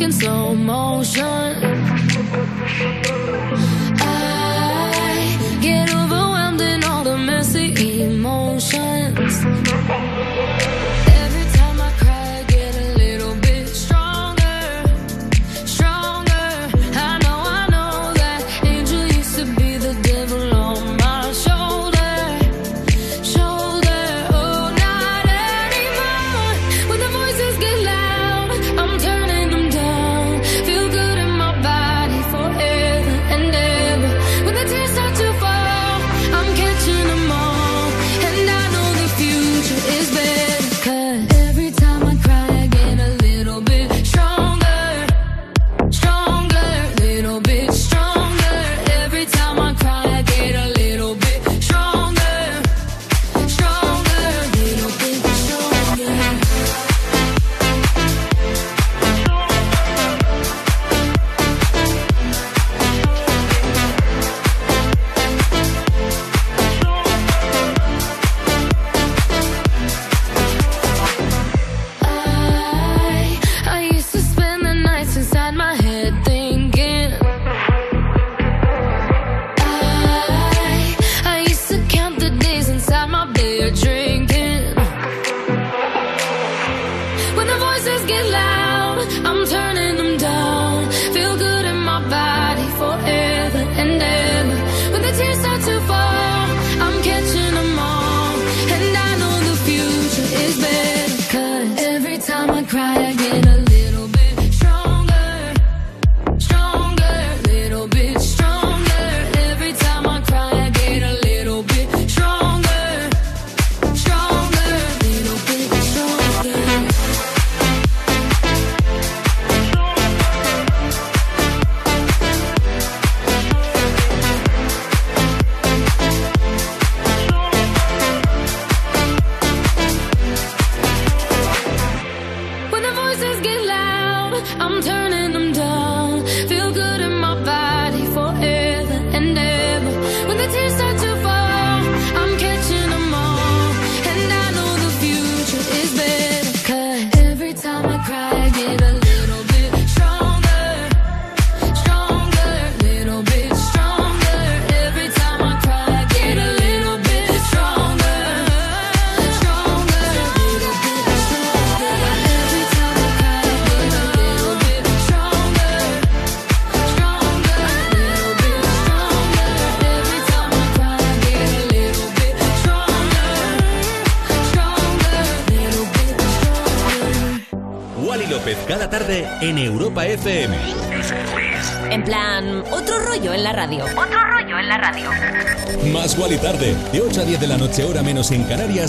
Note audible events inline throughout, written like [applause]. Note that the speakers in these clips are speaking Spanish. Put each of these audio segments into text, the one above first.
in slow motion.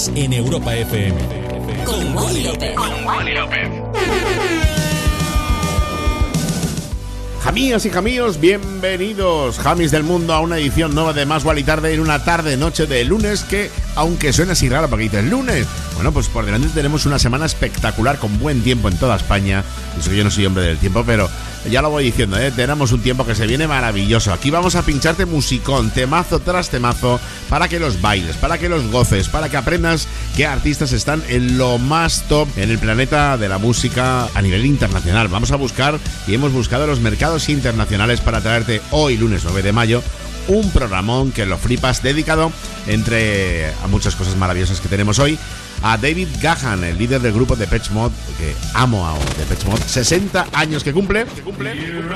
En Europa FM. Con Wally López. Jamías y jamíos, bienvenidos, Jamis del mundo, a una edición nueva de Más y Tarde en una tarde noche de lunes que, aunque suena así raro porque dices lunes, bueno, pues por delante tenemos una semana espectacular con buen tiempo en toda España. Eso que yo no soy hombre del tiempo, pero ya lo voy diciendo, ¿eh? tenemos un tiempo que se viene maravilloso. Aquí vamos a pincharte musicón, temazo tras temazo, para que los bailes, para que los goces, para que aprendas qué artistas están en lo más top en el planeta de la música a nivel internacional. Vamos a buscar y hemos buscado los mercados internacionales para traerte hoy, lunes 9 de mayo, un programón que lo flipas dedicado entre a muchas cosas maravillosas que tenemos hoy a David Gahan, el líder del grupo de Depeche Mode, que amo a Depeche Mode, 60 años que cumple. Que cumple, que cumple,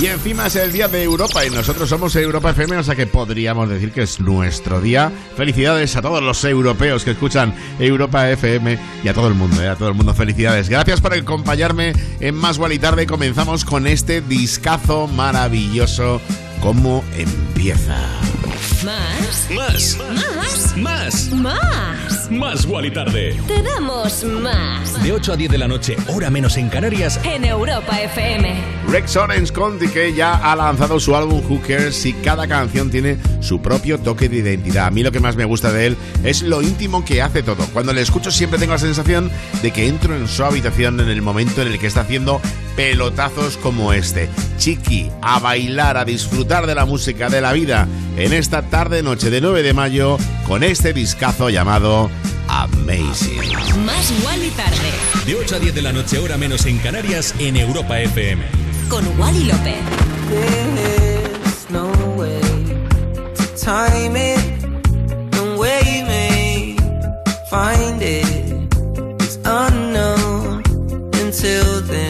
Y encima es el día de Europa y nosotros somos Europa FM, o sea que podríamos decir que es nuestro día. Felicidades a todos los europeos que escuchan Europa FM y a todo el mundo, ¿eh? a todo el mundo felicidades. Gracias por acompañarme en Más y Tarde. Comenzamos con este discazo maravilloso. ¿Cómo empieza? Más. Más. Más. Más. Más. Más Wally tarde. Te damos más. De 8 a 10 de la noche, hora menos en Canarias, En Europa FM. Rex Orange Conti que ya ha lanzado su álbum Who Cares y cada canción tiene su propio toque de identidad. A mí lo que más me gusta de él es lo íntimo que hace todo. Cuando le escucho siempre tengo la sensación de que entro en su habitación en el momento en el que está haciendo pelotazos como este. Chiqui, a bailar, a disfrutar de la música, de la vida, en esta tarde noche de 9 de mayo con este discazo llamado Amazing. Más Wally tarde. De 8 a 10 de la noche, hora menos en Canarias, en Europa FM. Con Wally López. There's no way to time it, no way you may find it. It's unknown until then.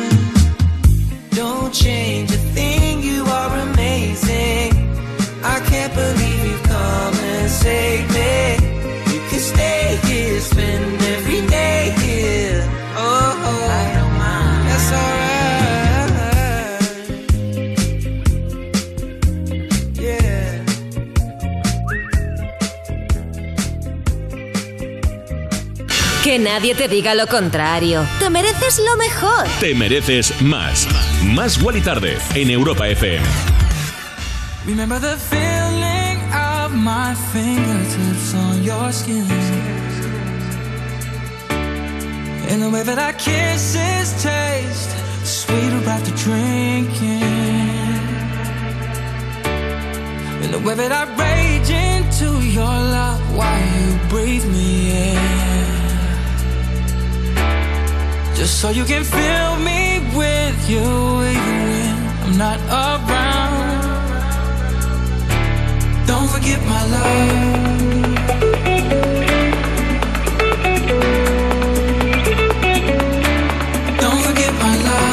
Change a thing, you are amazing. I can't believe you've come and saved Que nadie te diga lo contrario. Te mereces lo mejor. Te mereces más. Más Wally tarde, en Europa FM. Remember the feeling of my fingertips on your skin. And the way that our kisses taste sweeter after drinking. And the way that I rage into your love while you breathe me in. Just so you can fill me with you when I'm not around. Don't forget my love. Don't forget my love.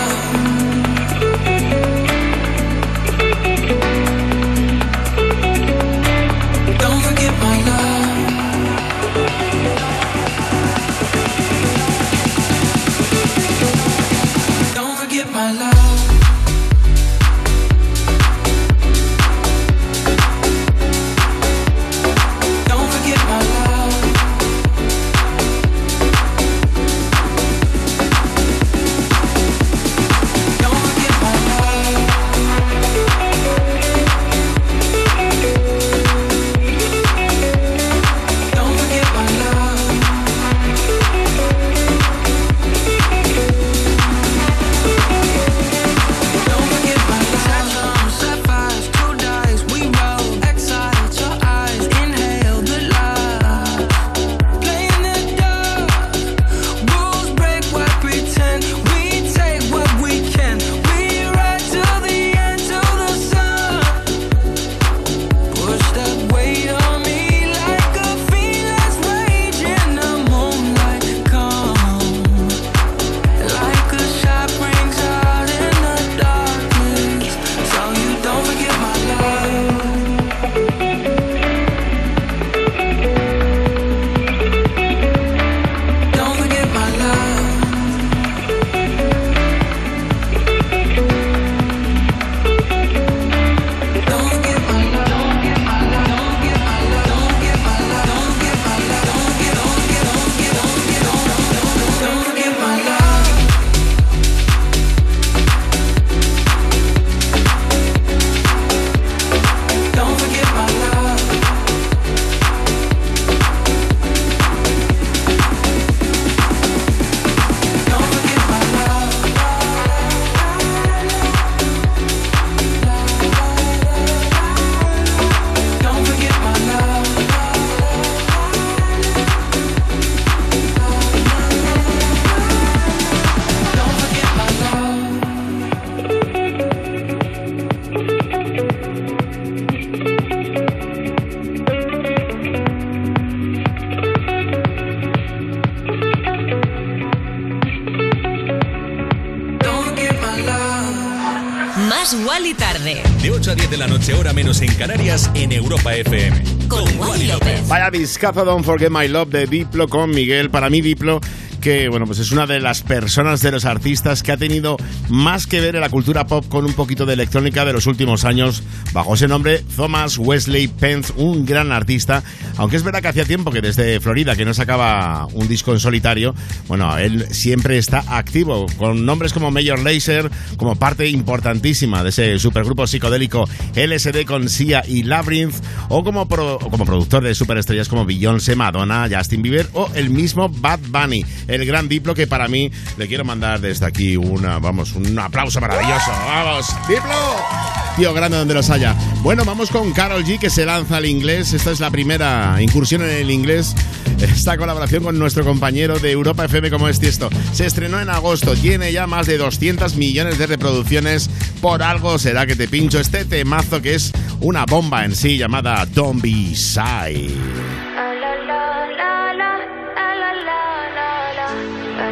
De 8 a 10 de la noche, hora menos en Canarias, en Europa FM. Con Wally López. Vaya discazo Don't Forget My Love de Diplo con Miguel. Para mí, Diplo bueno, pues es una de las personas de los artistas que ha tenido más que ver en la cultura pop con un poquito de electrónica de los últimos años. Bajo ese nombre, Thomas Wesley Pence, un gran artista, aunque es verdad que hacía tiempo que desde Florida que no sacaba un disco en solitario, bueno, él siempre está activo con nombres como Major Lazer, como parte importantísima de ese supergrupo psicodélico LSD con Sia y Labyrinth, o como, como productor de superestrellas como Beyoncé, Madonna, Justin Bieber o el mismo Bad Bunny gran Diplo, que para mí le quiero mandar desde aquí una, vamos, un aplauso maravilloso. ¡Vamos, Diplo! Tío grande donde los haya. Bueno, vamos con Carol G, que se lanza al inglés. Esta es la primera incursión en el inglés. Esta colaboración con nuestro compañero de Europa FM como es esto. Se estrenó en agosto, tiene ya más de 200 millones de reproducciones. Por algo será que te pincho este temazo que es una bomba en sí llamada Don't Be.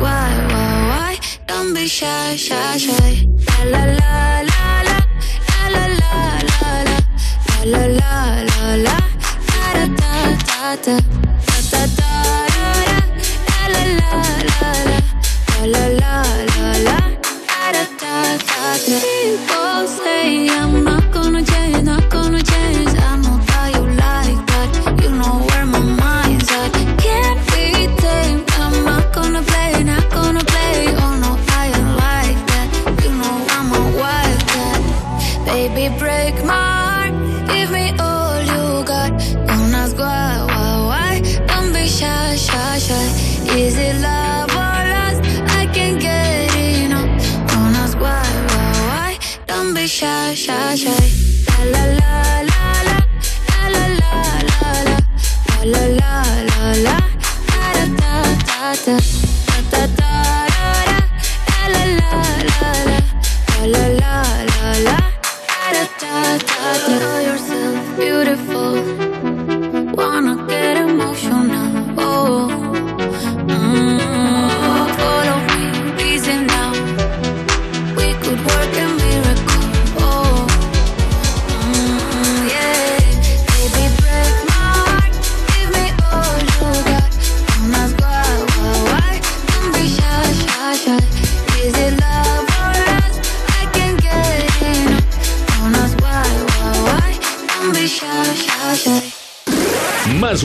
why, why, why. Don't be shy, shy, shy. La la la la la. La la la la la. La la la da da la la la la. La la la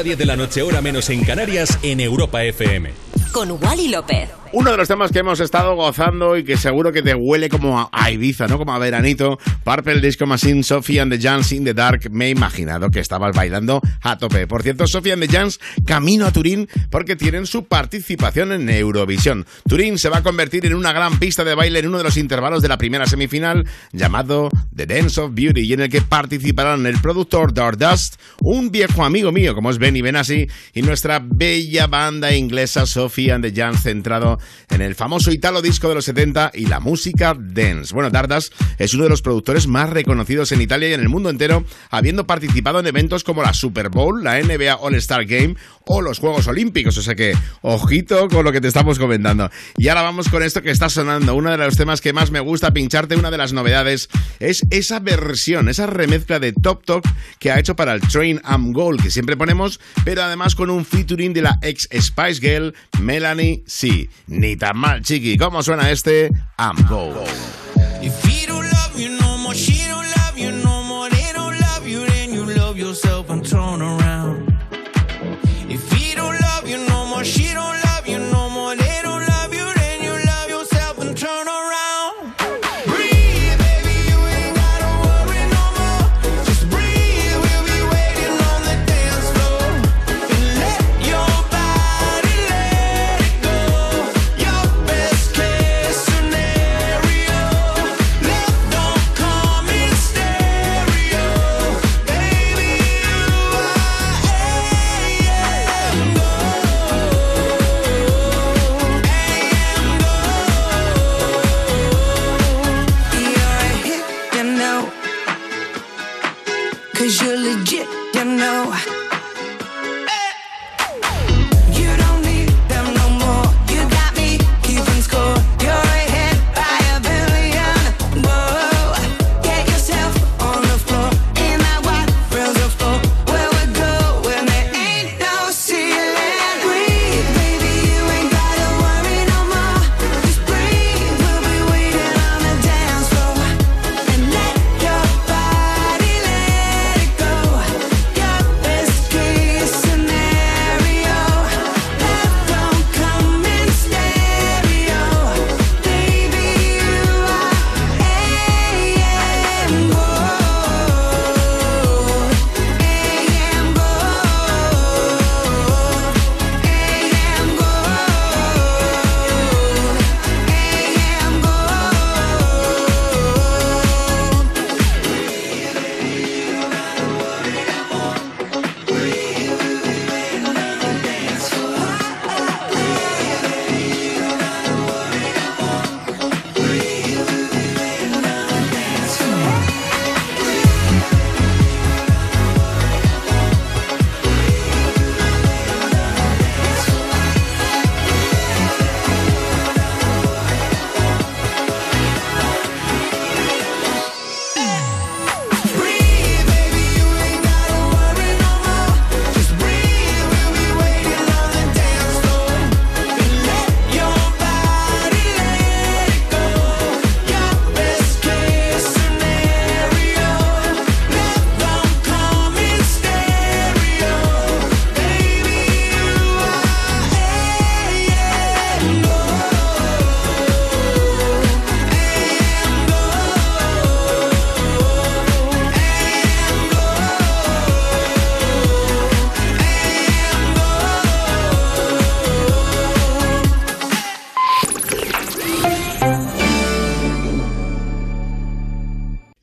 A 10 de la noche, hora menos en Canarias, en Europa FM. Con Wally López. Uno de los temas que hemos estado gozando y que seguro que te huele como a Ibiza, ¿no? Como a veranito. Purple Disco Machine, Sophie and the Jans in the Dark. Me he imaginado que estabas bailando a tope. Por cierto, Sophie and the Jans camino a Turín porque tienen su participación en Eurovisión. Turín se va a convertir en una gran pista de baile en uno de los intervalos de la primera semifinal llamado The Dance of Beauty y en el que participarán el productor Dust, un viejo amigo mío como es Benny Benassi y nuestra bella banda inglesa Sophie and the Jans centrado en el famoso italo disco de los 70 y la música dance. Bueno, Dardas es uno de los productores más reconocidos en Italia y en el mundo entero, habiendo participado en eventos como la Super Bowl, la NBA All-Star Game o los Juegos Olímpicos. O sea que, ojito con lo que te estamos comentando. Y ahora vamos con esto que está sonando. Uno de los temas que más me gusta pincharte, una de las novedades, es esa versión, esa remezcla de Top Talk que ha hecho para el Train Am Gold, que siempre ponemos, pero además con un featuring de la ex Spice Girl, Melanie C. Ni tan mal, chiqui. ¿Cómo suena este? I'm Gold.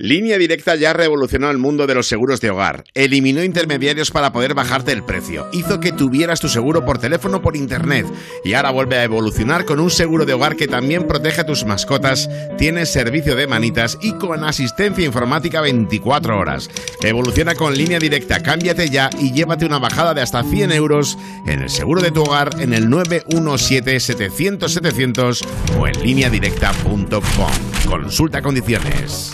Línea Directa ya revolucionó el mundo de los seguros de hogar. Eliminó intermediarios para poder bajarte el precio. Hizo que tuvieras tu seguro por teléfono por internet. Y ahora vuelve a evolucionar con un seguro de hogar que también protege a tus mascotas, tiene servicio de manitas y con asistencia informática 24 horas. Evoluciona con Línea Directa. Cámbiate ya y llévate una bajada de hasta 100 euros en el seguro de tu hogar en el 917-700-700 o en lineadirecta.com. Consulta condiciones.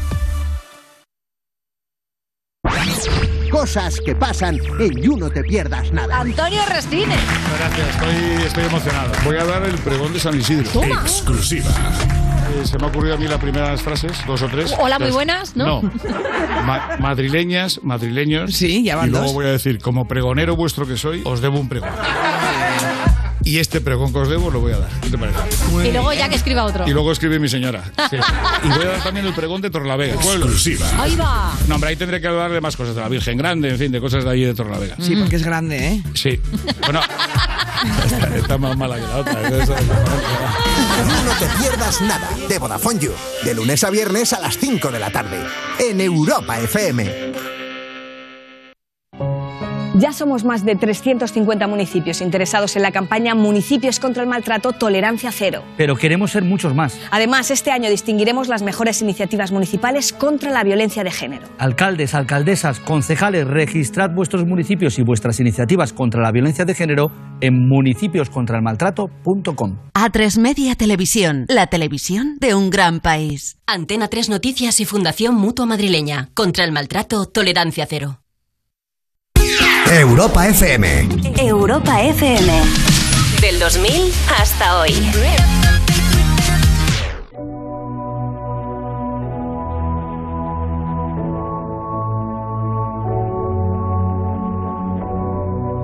Cosas que pasan en You No Te Pierdas Nada. Antonio Resines. Gracias, estoy, estoy emocionado. Voy a dar el pregón de San Isidro. Exclusiva. Eh, se me ha ocurrido a mí las primeras frases, dos o tres. Hola, muy buenas, ¿no? Ma- madrileñas, madrileños. Sí, ya van Y luego dos. voy a decir, como pregonero vuestro que soy, os debo un pregón. Y este pregón que os debo lo voy a dar. ¿Qué te parece? Y luego ya que escriba otro. Y luego escribe mi señora. Sí. [laughs] Y voy a dar también el pregón de Torlavega. Exclusiva. Ahí va. No, hombre, ahí tendré que hablar de más cosas, de la Virgen Grande, en fin, de cosas de ahí de Torlavega. Sí, porque es grande, ¿eh? Sí. Bueno, esta, esta más mala que la otra. No Te Pierdas Nada de Vodafone You. De lunes a viernes a las 5 de la tarde. En Europa FM. Ya somos más de 350 municipios interesados en la campaña Municipios contra el Maltrato Tolerancia Cero. Pero queremos ser muchos más. Además, este año distinguiremos las mejores iniciativas municipales contra la violencia de género. Alcaldes, alcaldesas, concejales, registrad vuestros municipios y vuestras iniciativas contra la violencia de género en municipioscontraelmaltrato.com. A3 Media Televisión, la televisión de un gran país. Antena 3 Noticias y Fundación Mutua Madrileña. Contra el maltrato, tolerancia cero. Europa FM. Europa FM. Del 2000 hasta hoy.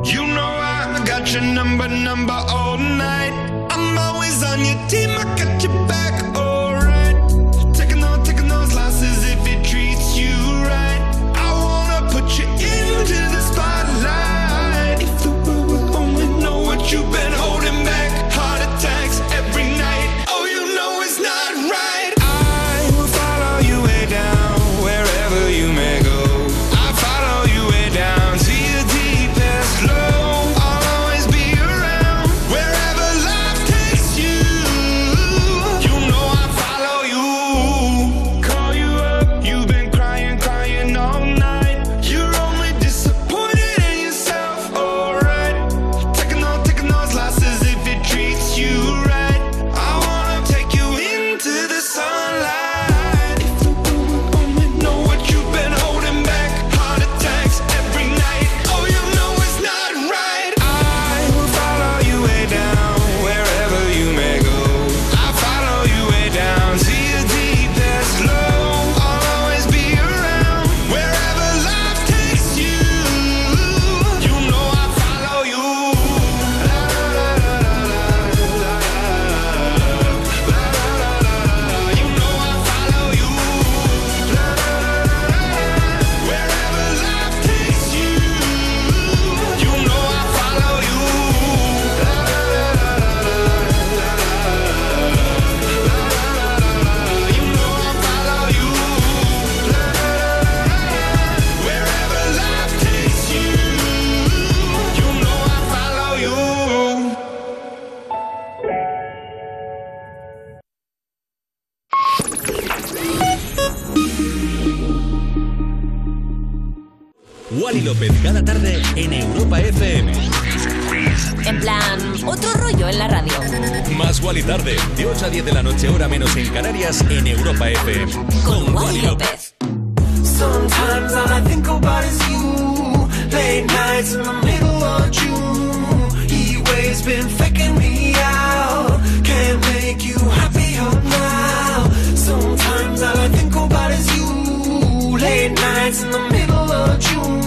You know I got your number, number all night. I'm always on your team, I got your back, López cada tarde en Europa FM. En plan, otro rollo en la radio. Más Wally tarde, de 8 a 10 de la noche, hora menos en Canarias, en Europa FM. Con Wally López. Sometimes all I think about is you. Late nights in the middle of June. He waves been faking me out. Can't make you happier now. Sometimes all I think about is you. Late nights in the middle of June.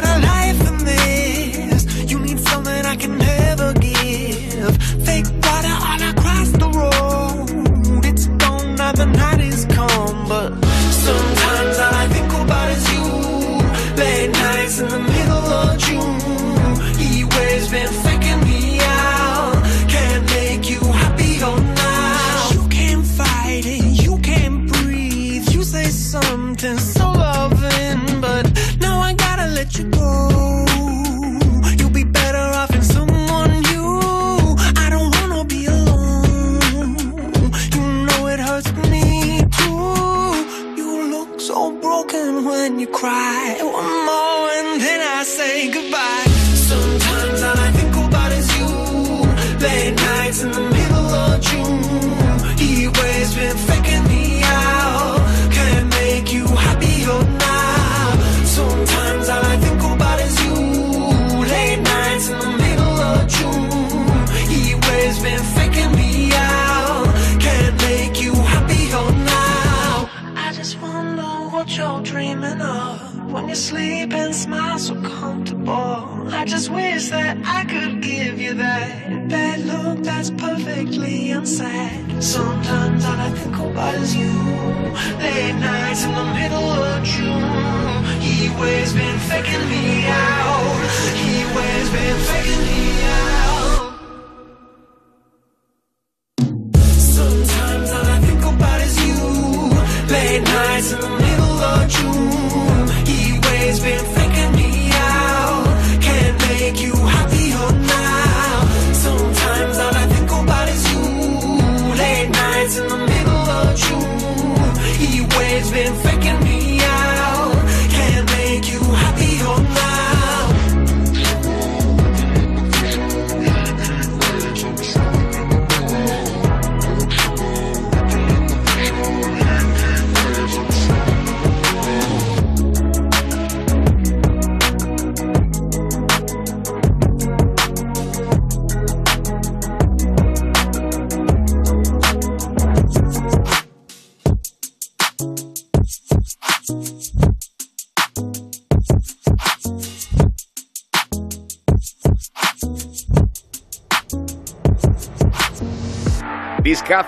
Waves been faking me out. He waves been faking me out.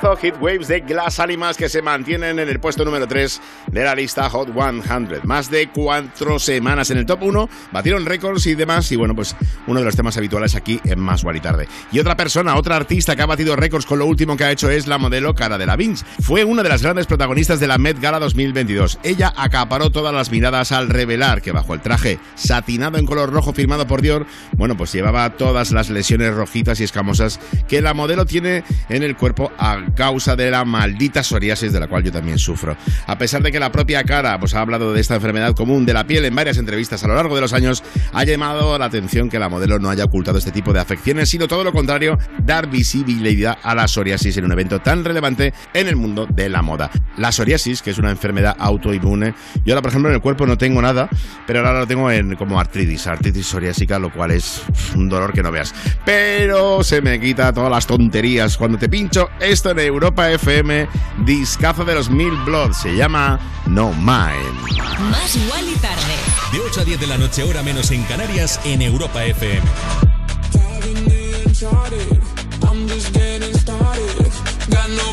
Discazo Hit Waves de Glass Animals que se mantienen en el puesto número 3 de la lista Hot 100. Más de cuatro semanas en el top 1, batieron récords y demás. Y bueno, pues uno de los temas habituales aquí en Más y Tarde. Y otra persona, otra artista que ha batido récords con lo último que ha hecho es la modelo Cara de la Vince. Fue una de las grandes protagonistas de la Met Gala 2022. Ella acaparó todas las miradas al revelar que bajo el traje satinado en color rojo firmado por Dior, bueno, pues llevaba todas las lesiones rojitas y escamosas que la modelo tiene en el cuerpo a causa de la maldita psoriasis de la cual yo también sufro. A pesar de que la propia cara pues, ha hablado de esta enfermedad común de la piel en varias entrevistas a lo largo de los años, ha llamado la atención que la modelo no haya ocultado este tipo de afecciones, sino todo lo contrario, dar visibilidad a la psoriasis en un evento tan relevante en el mundo de la moda. La psoriasis, que es una enfermedad autoinmune, yo ahora por ejemplo en el cuerpo no tengo nada, pero ahora lo tengo en como artritis, artritis psoriásica, lo cual es un dolor que no veas. Pero se me quita todas las tonterías cuando te pincho esto en Europa FM, discazo de los Mil Blood, se llama No Mind. Más igual y tarde. De 8 a 10 de la noche, hora menos en Canarias, en Europa FM. uncharted. I'm just getting started. Got no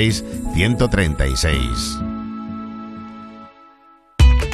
900-136-136.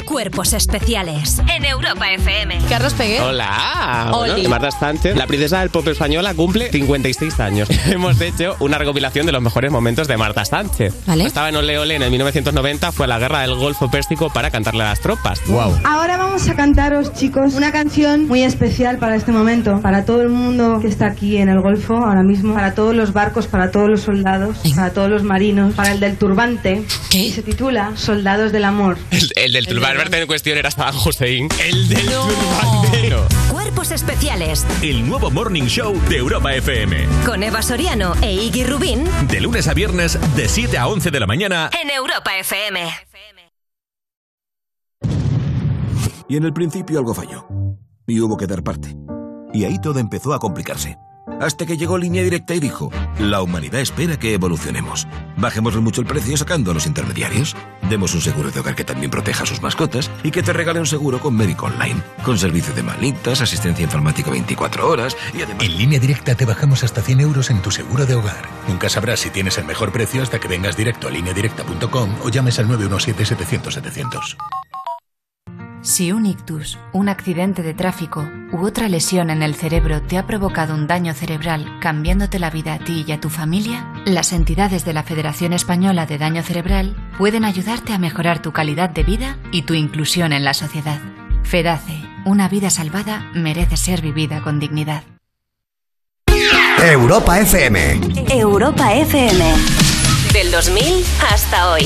Cuerpos especiales en Europa FM. Carlos Pegué. Hola, Oli. bueno, Marta Sánchez, la princesa del pop española, cumple 56 años. [laughs] Hemos hecho una recopilación de los mejores momentos de Marta Sánchez. Vale. Estaba en Ole Ole en el 1990, fue a la guerra del Golfo Pérsico para cantarle a las tropas. Wow. Ahora vamos a cantaros, chicos, una canción muy especial para este momento, para todo el mundo que está aquí en el Golfo ahora mismo, para todos los barcos, para todos los soldados, para todos los marinos, para el del turbante, y se titula Soldados del Amor. El, el del turbante en cuestión era Saddam Hussein. El del turbante. Cuerpos especiales El nuevo Morning Show de Europa FM. con Eva Soriano e Iggy Rubín De lunes a viernes, de 7 a 11 de la mañana. en Europa FM. Y en el principio algo falló. Y hubo que dar parte. Y ahí todo empezó a complicarse. Hasta que llegó Línea Directa y dijo, la humanidad espera que evolucionemos. Bajémosle mucho el precio sacando a los intermediarios. Demos un seguro de hogar que también proteja a sus mascotas y que te regale un seguro con médico online, con servicio de manitas, asistencia informática 24 horas y además... En línea directa te bajamos hasta 100 euros en tu seguro de hogar. Nunca sabrás si tienes el mejor precio hasta que vengas directo a lineadirecta.com o llames al 917-700-700. Si un ictus, un accidente de tráfico u otra lesión en el cerebro te ha provocado un daño cerebral cambiándote la vida a ti y a tu familia, las entidades de la Federación Española de Daño Cerebral pueden ayudarte a mejorar tu calidad de vida y tu inclusión en la sociedad. FEDACE, una vida salvada merece ser vivida con dignidad. Europa FM. Europa FM. Del 2000 hasta hoy.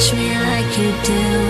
Touch me like you do,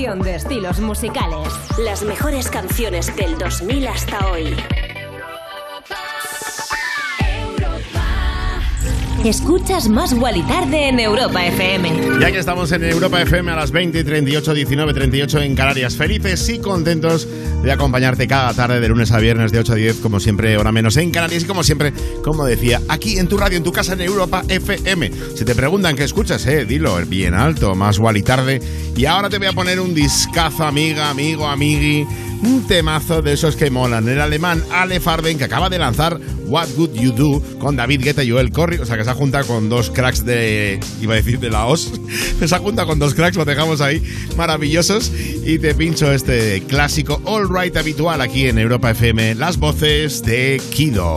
de estilos musicales. Las mejores canciones del 2000 hasta hoy. Escuchas Más Guali Tarde en Europa FM. Ya que estamos en Europa FM a las 20 y 38, 19, 38 en Canarias. Felices y contentos de acompañarte cada tarde de lunes a viernes de 8 a 10, como siempre, hora menos en Canarias. Y como siempre, como decía, aquí en tu radio, en tu casa en Europa FM. Si te preguntan qué escuchas, eh, dilo bien alto, Más Guali Tarde. Y ahora te voy a poner un discazo, amiga, amigo, amigui. Un temazo de esos que molan. El alemán Ale Farben, que acaba de lanzar What Would You Do con David Guetta y Joel Corry. O sea, que se ha juntado con dos cracks de. iba a decir de la OS. [laughs] Se ha juntado con dos cracks, lo dejamos ahí, maravillosos. Y te pincho este clásico All Right habitual aquí en Europa FM. Las voces de Kido.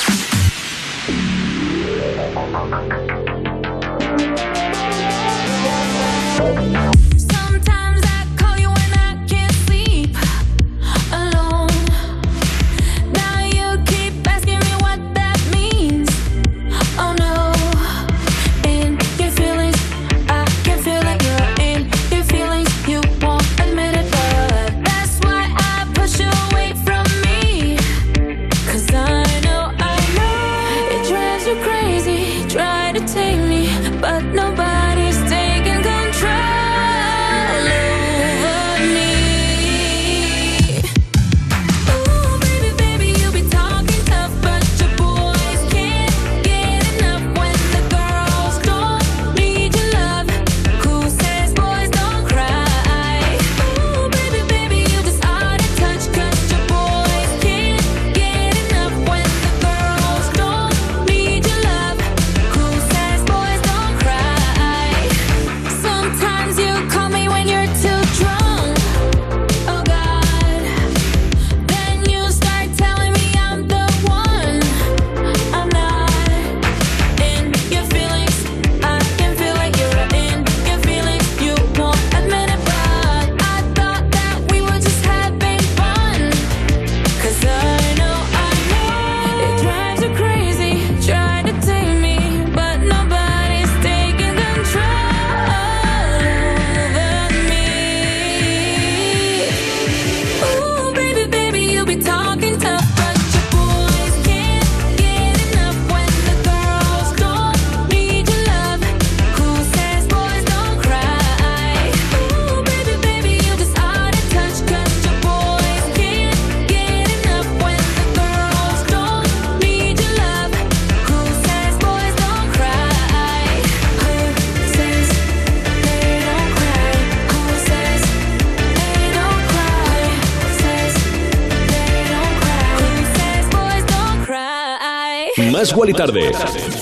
Más Guali Tarde.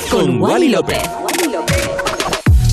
Con Wally López.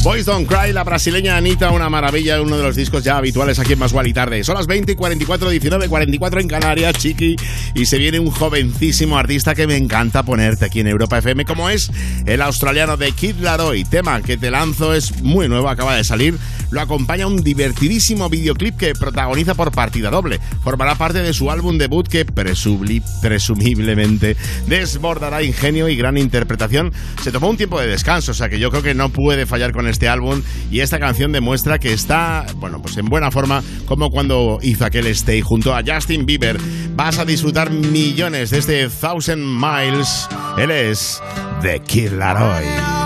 Boys Don't Cry, la brasileña Anita, una maravilla, uno de los discos ya habituales aquí en Más y Tarde. Son las 20 y 44, 19, 44 en Canarias, chiqui, y se viene un jovencísimo artista que me encanta ponerte aquí en Europa FM, como es el australiano de Kid Laroi. Tema que te lanzo es muy nuevo, acaba de salir. Lo acompaña un divertidísimo videoclip que protagoniza por partida doble. Formará parte de su álbum debut que presumiblemente desbordará ingenio y gran interpretación. Se tomó un tiempo de descanso, o sea que yo creo que no puede fallar con este álbum y esta canción demuestra que está, bueno, pues en buena forma como cuando hizo aquel stay junto a Justin Bieber. Vas a disfrutar millones de este Thousand Miles. Él es The Kid Laroi.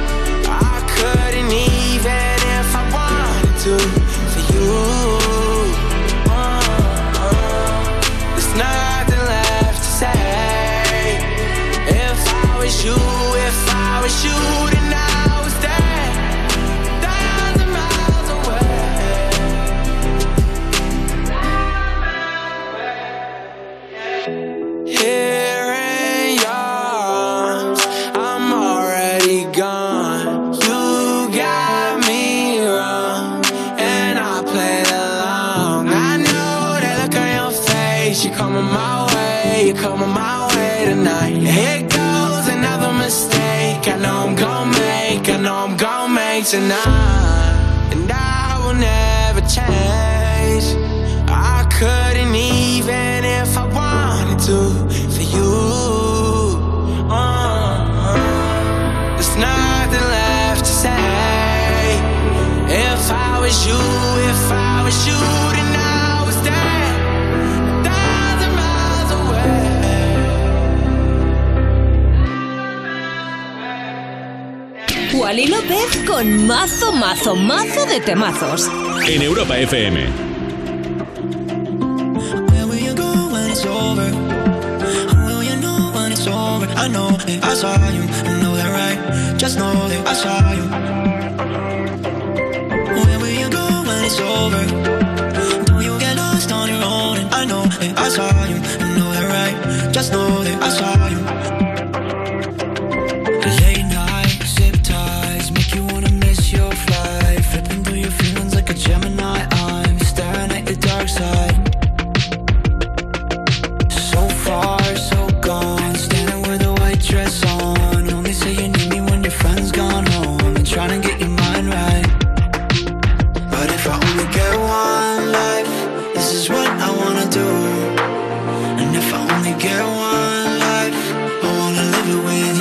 You, tonight, Wally López con mazo, mazo, mazo de temazos. En Europa FM. Where will you go when it's over? Will you know when it's over? I know that I saw you, I know that right. Just know that I saw you. with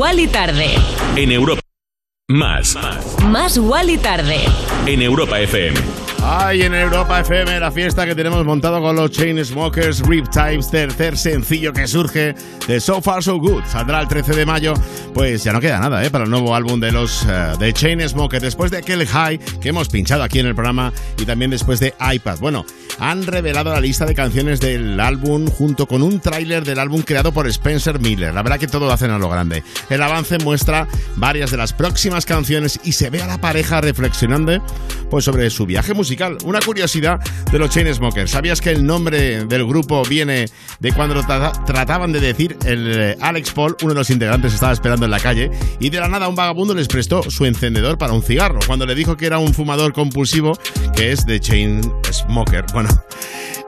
Wally tarde. En Europa. Más. Más Wally tarde. En Europa FM. Ay, en Europa FM, la fiesta que tenemos montado con los Chainsmokers, Riptides, tercer sencillo que surge de So Far So Good. Saldrá el 13 de mayo, pues ya no queda nada ¿eh? para el nuevo álbum de los eh, de Chainsmokers, después de aquel high que hemos pinchado aquí en el programa y también después de iPad. Bueno, han revelado la lista de canciones del álbum junto con un tráiler del álbum creado por Spencer Miller. La verdad que todo lo hacen a lo grande. El avance muestra varias de las próximas canciones y se ve a la pareja reflexionando pues, sobre su viaje musical. Una curiosidad de los Chainsmokers. ¿Sabías que el nombre del grupo viene de cuando tra- trataban de decir el eh, Alex Paul, uno de los integrantes estaba esperando en la calle y de la nada un vagabundo les prestó su encendedor para un cigarro cuando le dijo que era un fumador compulsivo que es de Chainsmoker. Bueno,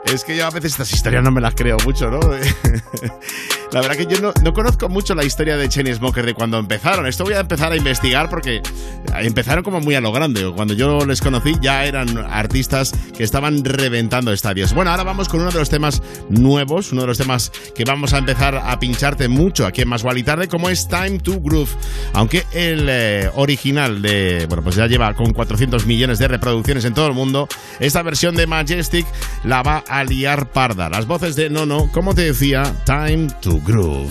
es que yo a veces estas historias no me las creo mucho, ¿no? [laughs] La verdad que yo no, no conozco mucho la historia de Chainsmokers de cuando empezaron. Esto voy a empezar a investigar porque empezaron como muy a lo grande. Cuando yo les conocí ya eran artistas que estaban reventando estadios. Bueno, ahora vamos con uno de los temas nuevos, uno de los temas que vamos a empezar a pincharte mucho aquí en Más y Tarde, como es Time to Groove. Aunque el eh, original de, bueno, pues ya lleva con 400 millones de reproducciones en todo el mundo, esta versión de Majestic la va a liar parda. Las voces de Nono, como te decía, Time to Groove.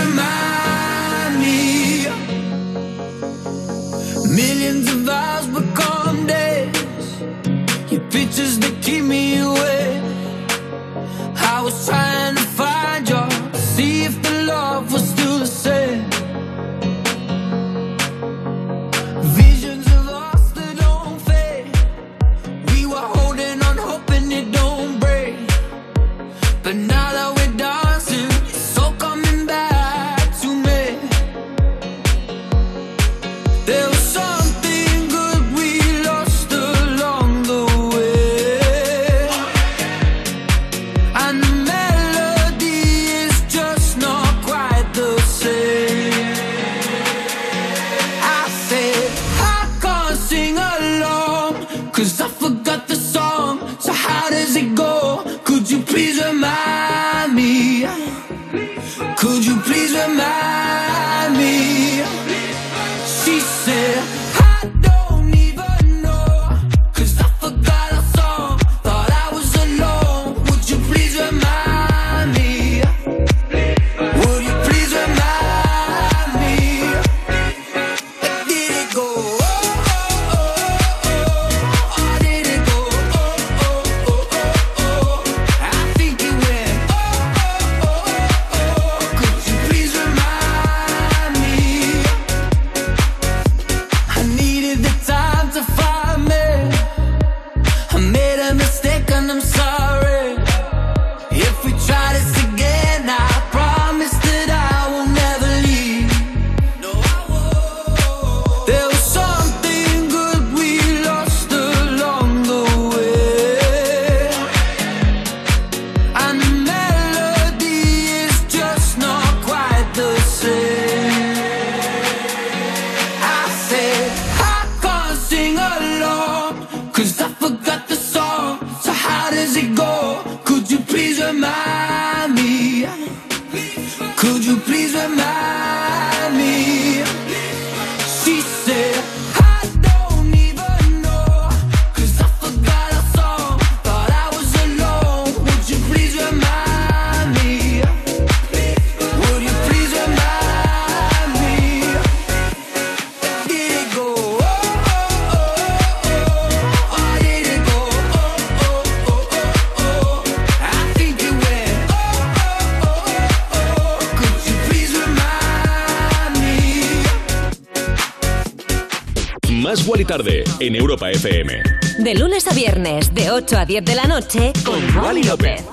Tarde en Europa FM. De lunes a viernes, de 8 a 10 de la noche, con Wally López.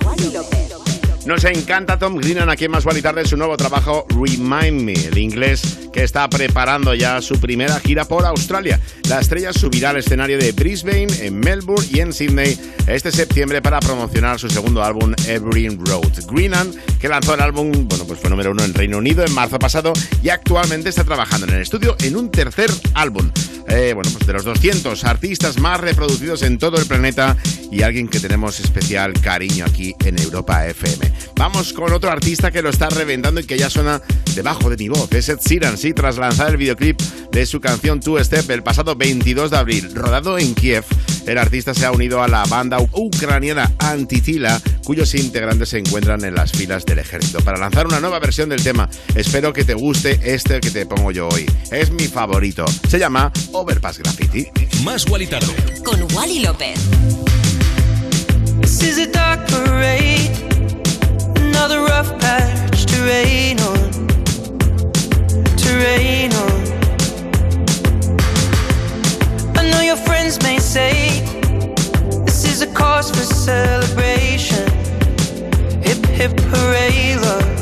Nos encanta Tom Grennan aquí en Más Guali Tarde su nuevo trabajo Remind Me, el inglés que está preparando ya su primera gira por Australia. La estrella subirá al escenario de Brisbane, en Melbourne y en Sydney este septiembre para promocionar su segundo álbum Every Road. Grennan, que lanzó el álbum, bueno, pues fue número uno en Reino Unido en marzo pasado y actualmente está trabajando en el estudio en un tercer álbum. Eh, bueno, pues de los 200 artistas más reproducidos en todo el planeta y alguien que tenemos especial cariño aquí en Europa FM. Vamos con otro artista que lo está reventando y que ya suena debajo de mi voz. Es Ed Sheeran, sí, tras lanzar el videoclip de su canción Two Step el pasado 22 de abril, rodado en Kiev. El artista se ha unido a la banda ucraniana Antitila, cuyos integrantes se encuentran en las filas del ejército, para lanzar una nueva versión del tema. Espero que te guste este que te pongo yo hoy. Es mi favorito. Se llama Overpass Graffiti. Más Guali Tarde. Con Wally López. This is a dark parade, another rough patch to rain on, to rain on. Know your friends may say this is a cause for celebration. Hip hip hooray, love.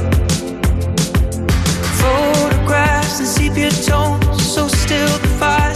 Photographs and sepia tones, so still the fire's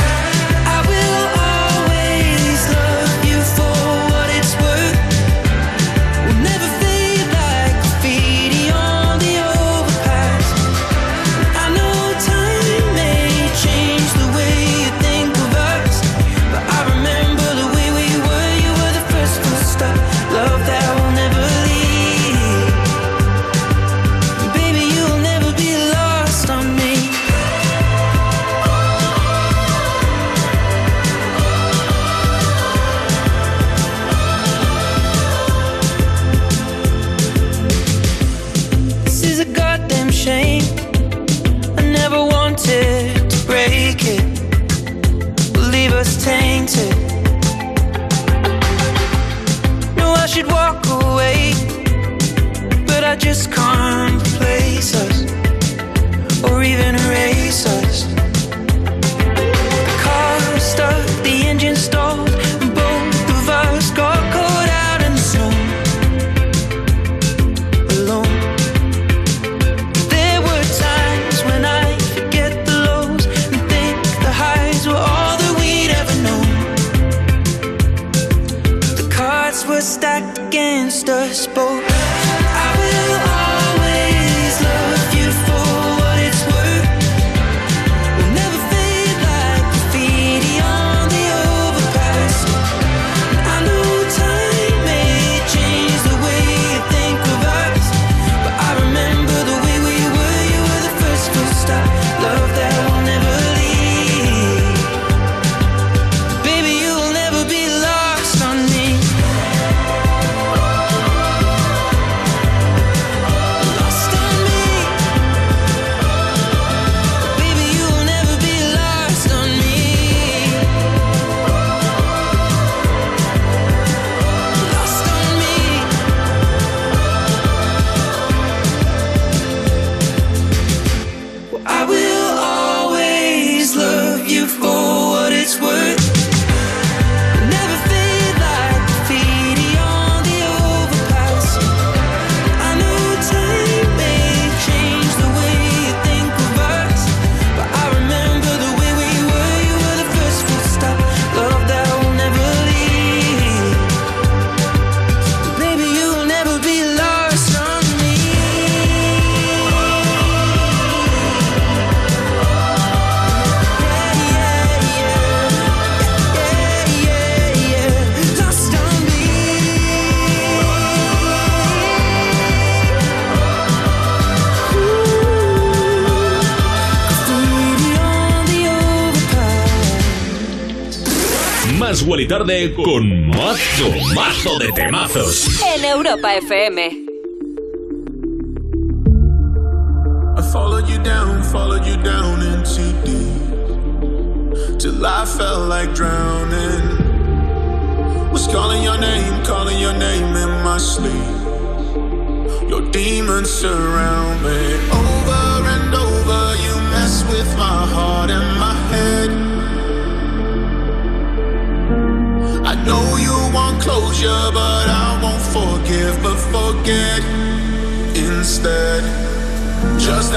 tarde con mazo, mazo de temazos. En Europa FM. I followed you down, followed you down into deep. Till I felt like drowning. Was calling your name, calling your name in my sleep. Your demons surround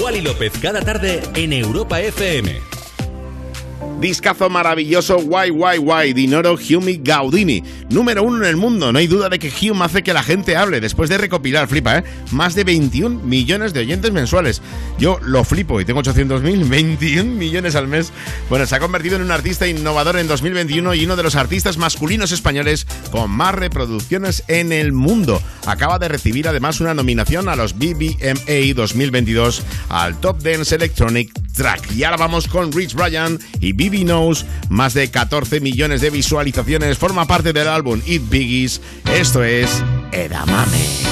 Wally López cada tarde en Europa FM. Discazo maravilloso, guay, guay, guay, Dinoro Humi Gaudini. Número uno en el mundo. No hay duda de que Hume hace que la gente hable después de recopilar, flipa, ¿eh? Más de 21 millones de oyentes mensuales. Yo lo flipo y tengo 800.000, 21 [laughs] millones al mes. Bueno, se ha convertido en un artista innovador en 2021 y uno de los artistas masculinos españoles con más reproducciones en el mundo. Acaba de recibir además una nominación a los BBMA 2022 al Top Dance Electronic Track. Y ahora vamos con Rich Bryan y Bibi Knows. Más de 14 millones de visualizaciones. Forma parte del álbum It Biggies. Esto es Edamame.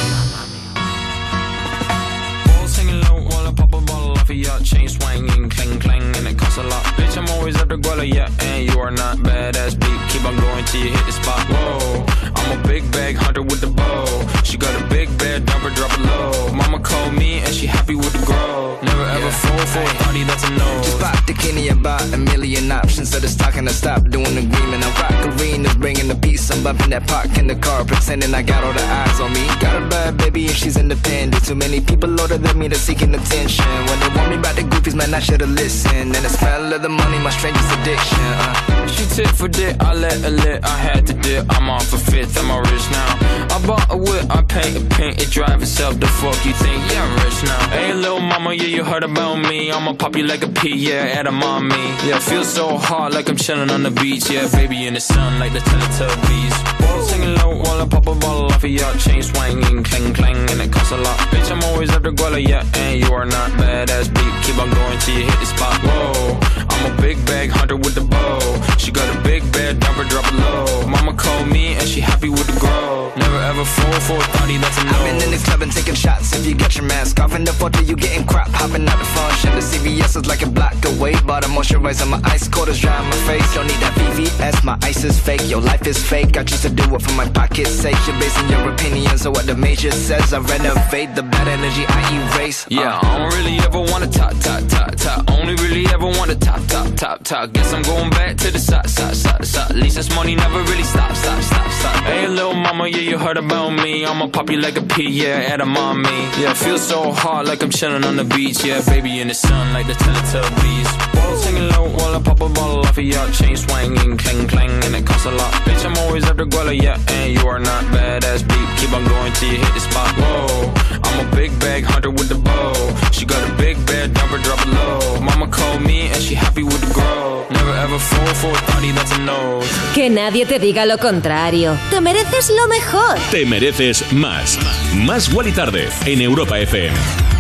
Chain swinging, clang clang, and it costs a lot. Bitch, I'm always at the guala, yeah, and you are not badass beat. Keep on going till you hit the spot. Whoa, I'm a big bag hunter with the bow. She got a big bed, drop it low. Mama called me and she happy with the grow. Never ever fall for a party that's a no. Just pop the Kenny about a million options. So it's talking to stop doing the agreement. I rock arenas, bringing the peace. I'm bumping that park in the car, pretending I got all the eyes on me. Got a bad baby and she's independent. Too many people older than me, they're seeking attention. When they want me about the goofies, man, I should've listened. And the smell of the money, my strangest addiction. Uh. She tit for dick, I let her lit, I had to dip. I'm off for fifth, I'm a rich now. I bought a whip, I paint a paint, it drive itself. The fuck you think? Yeah, I'm rich now. Hey, little mama, yeah, you heard about me. I'ma pop you like a pea, yeah, at a mommy. Yeah, feel so hot like I'm chilling on the beach. Yeah, baby in the sun like the Teletubbies. Balls hanging low while I pop a bottle off of your chain swinging, clang clang, and it costs a lot. Bitch, I'm always at the guala, yeah, and you are not badass beat. Keep on going till you hit the spot. Whoa, I'm a big bag hunter with the bow. She got a big bed, her, drop it low. Mama called me and she happy with the grow. Never ever fall for a thotty that's a no. I've been in the club and taking shots. If you got your mask off in the photo, you getting crap. Hopping out the function. The CVS is like a block away. Bought a moisturizer, my ice cold is dry on my face. Don't need that VVS, my ice is fake. Your life is fake. I choose to do it for my pocket's sake. You're basing your opinions on what the major says. I renovate the bad energy I erase. Uh. Yeah, I don't really ever wanna top, top, top, top. Only really ever wanna top, top, top, top. Guess I'm going back to the side, side, side, side. At least this money never really stop, stop, stop, stop. Hey, little mama, yeah, you heard about me. I'ma pop you like a pea, yeah, at a mommy. Yeah, feel so hot like I'm chilling on the beach. Yeah, baby in the sun like the Teletubbies. Balls hanging low while I pop a bottle off of your chain swinging, clang clang, and it costs a lot. Bitch, I'm always the guala, yeah, and you are not badass beat. Keep on going till you hit the spot. Whoa, I'm a big bag hunter with the bow. She got a big bed, dump her, drop it low. Mama called me and she happy with the grow. Never ever fall for a thotty that's a no. Que nadie te diga lo contrario. Te mereces lo mejor. Te mereces más. Más y Tarde en Europa FM.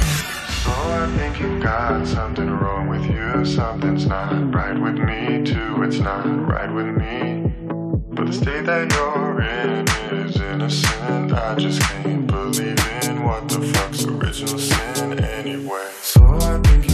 Oh, I think you got something wrong with you. Something's not right with me, too. It's not right with me. But the state that you're in is innocent. I just can't believe in what the fuck's original sin anyway. So I think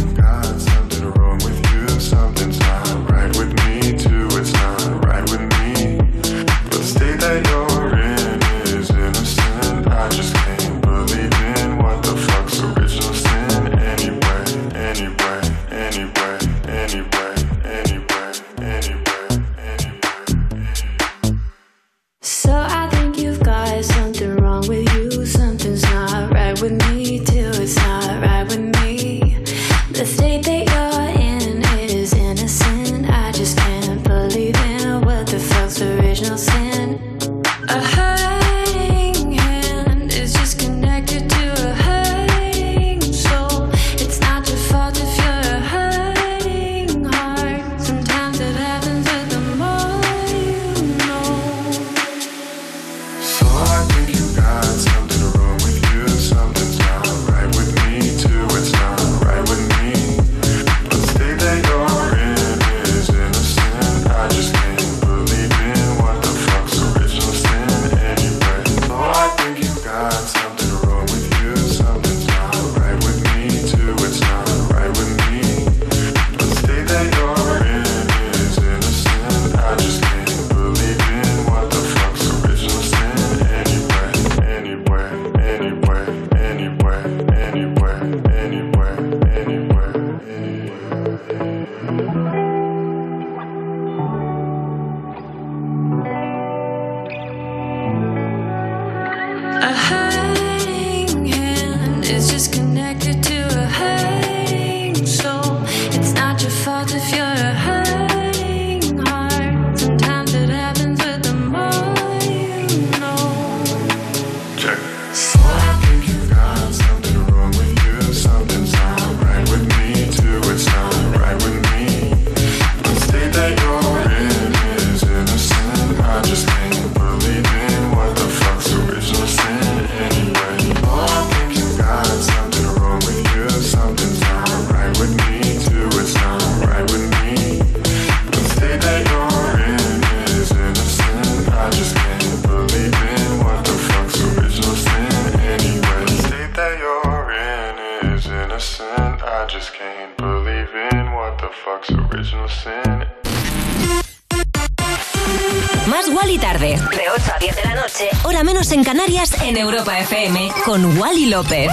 menos en Canarias en Europa FM. Con Wally López.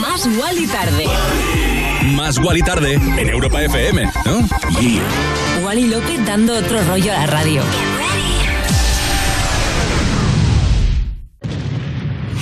Más Wally tarde. Más Wally tarde en Europa FM, ¿no? Yeah. Wally López dando otro rollo a la radio.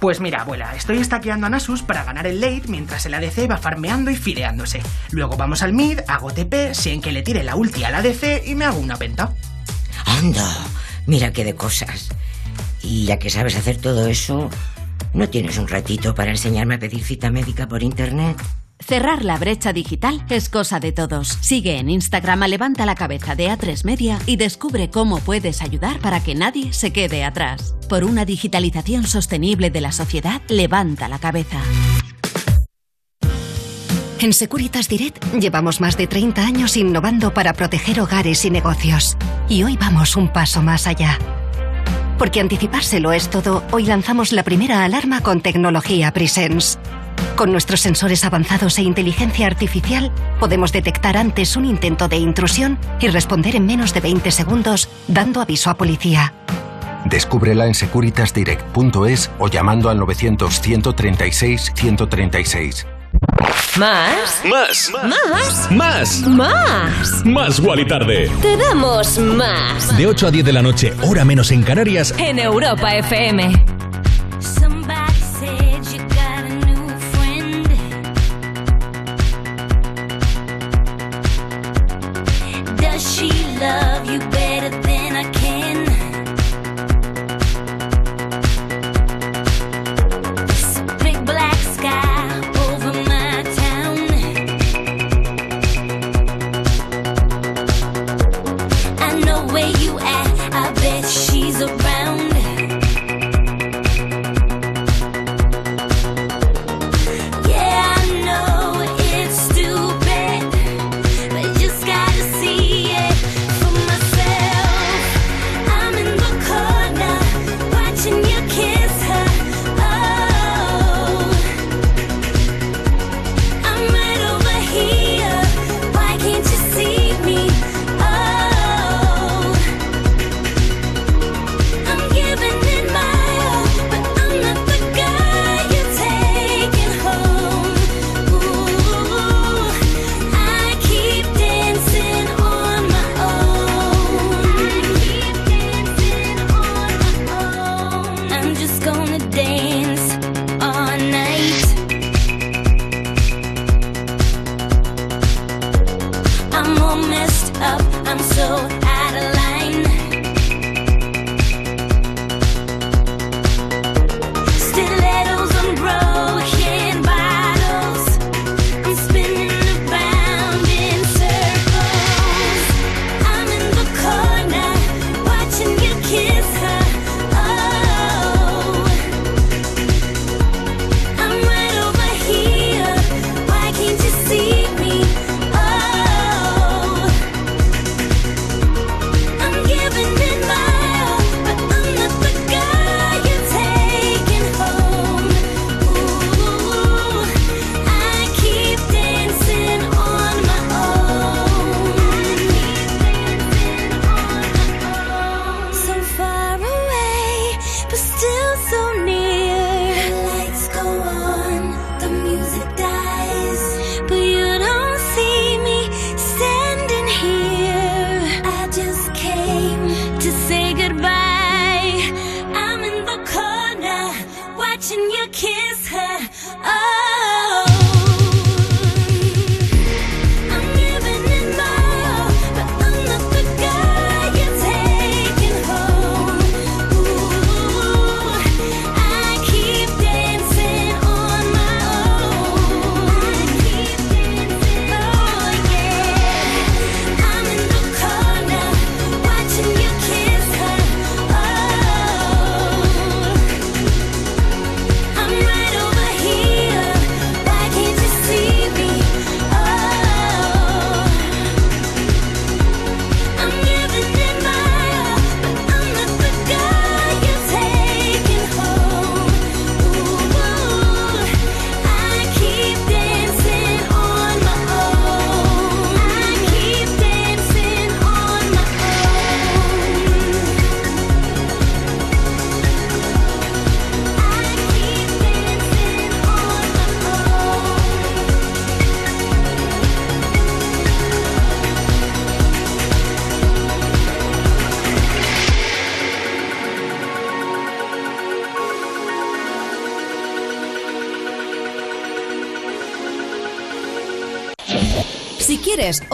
Pues mira, abuela, estoy estaqueando a Nasus para ganar el late mientras el ADC va farmeando y fileándose. Luego vamos al mid, hago TP, sé en que le tire la ulti al ADC y me hago una penta. Anda, mira qué de cosas. Y ya que sabes hacer todo eso, ¿no tienes un ratito para enseñarme a pedir cita médica por internet? Cerrar la brecha digital es cosa de todos. Sigue en Instagram a Levanta la Cabeza de A3 Media y descubre cómo puedes ayudar para que nadie se quede atrás. Por una digitalización sostenible de la sociedad, levanta la cabeza. En Securitas Direct llevamos más de 30 años innovando para proteger hogares y negocios. Y hoy vamos un paso más allá. Porque anticipárselo es todo, hoy lanzamos la primera alarma con tecnología Presence. Con nuestros sensores avanzados e inteligencia artificial, podemos detectar antes un intento de intrusión y responder en menos de 20 segundos, dando aviso a policía. Descúbrela en securitasdirect.es o llamando al 900-136-136. ¿Más? Más. ¿Más? Más. Más. Más Wally tarde. Te damos más. De 8 a 10 de la noche, hora menos en Canarias. En Europa FM. Love you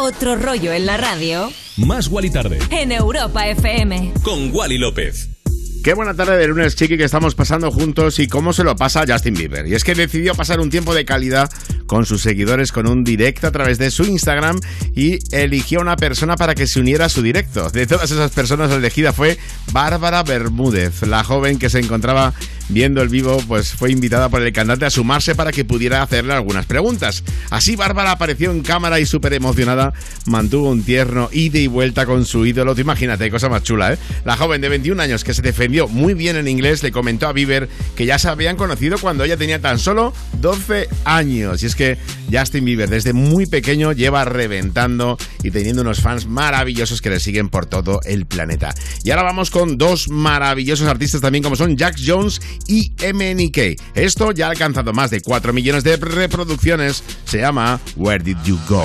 otro rollo en la radio, Más Wally Tarde. en Europa FM. Con Wally López. Qué buena tarde de lunes, chiqui, que estamos pasando juntos y cómo se lo pasa Justin Bieber. Y es que decidió pasar un tiempo de calidad con sus seguidores con un directo a través de su Instagram y eligió a una persona para que se uniera a su directo. De todas esas personas, la elegida fue Bárbara Bermúdez, la joven que se encontraba viendo el vivo, pues fue invitada por el cantante a sumarse para que pudiera hacerle algunas preguntas. Así Bárbara apareció en cámara y súper emocionada, mantuvo un tierno ida y vuelta con su ídolo. Tú imagínate, cosa más chula, ¿eh? La joven de 21 años que se defendió muy bien en inglés le comentó a Bieber que ya se habían conocido cuando ella tenía tan solo 12 años. Y es que Justin Bieber desde muy pequeño lleva reventando y teniendo unos fans maravillosos que le siguen por todo el planeta. Y ahora vamos con dos maravillosos artistas también como son Jack Jones y MNK. Esto ya ha alcanzado más de 4 millones de reproducciones. Se llama Where Did You Go?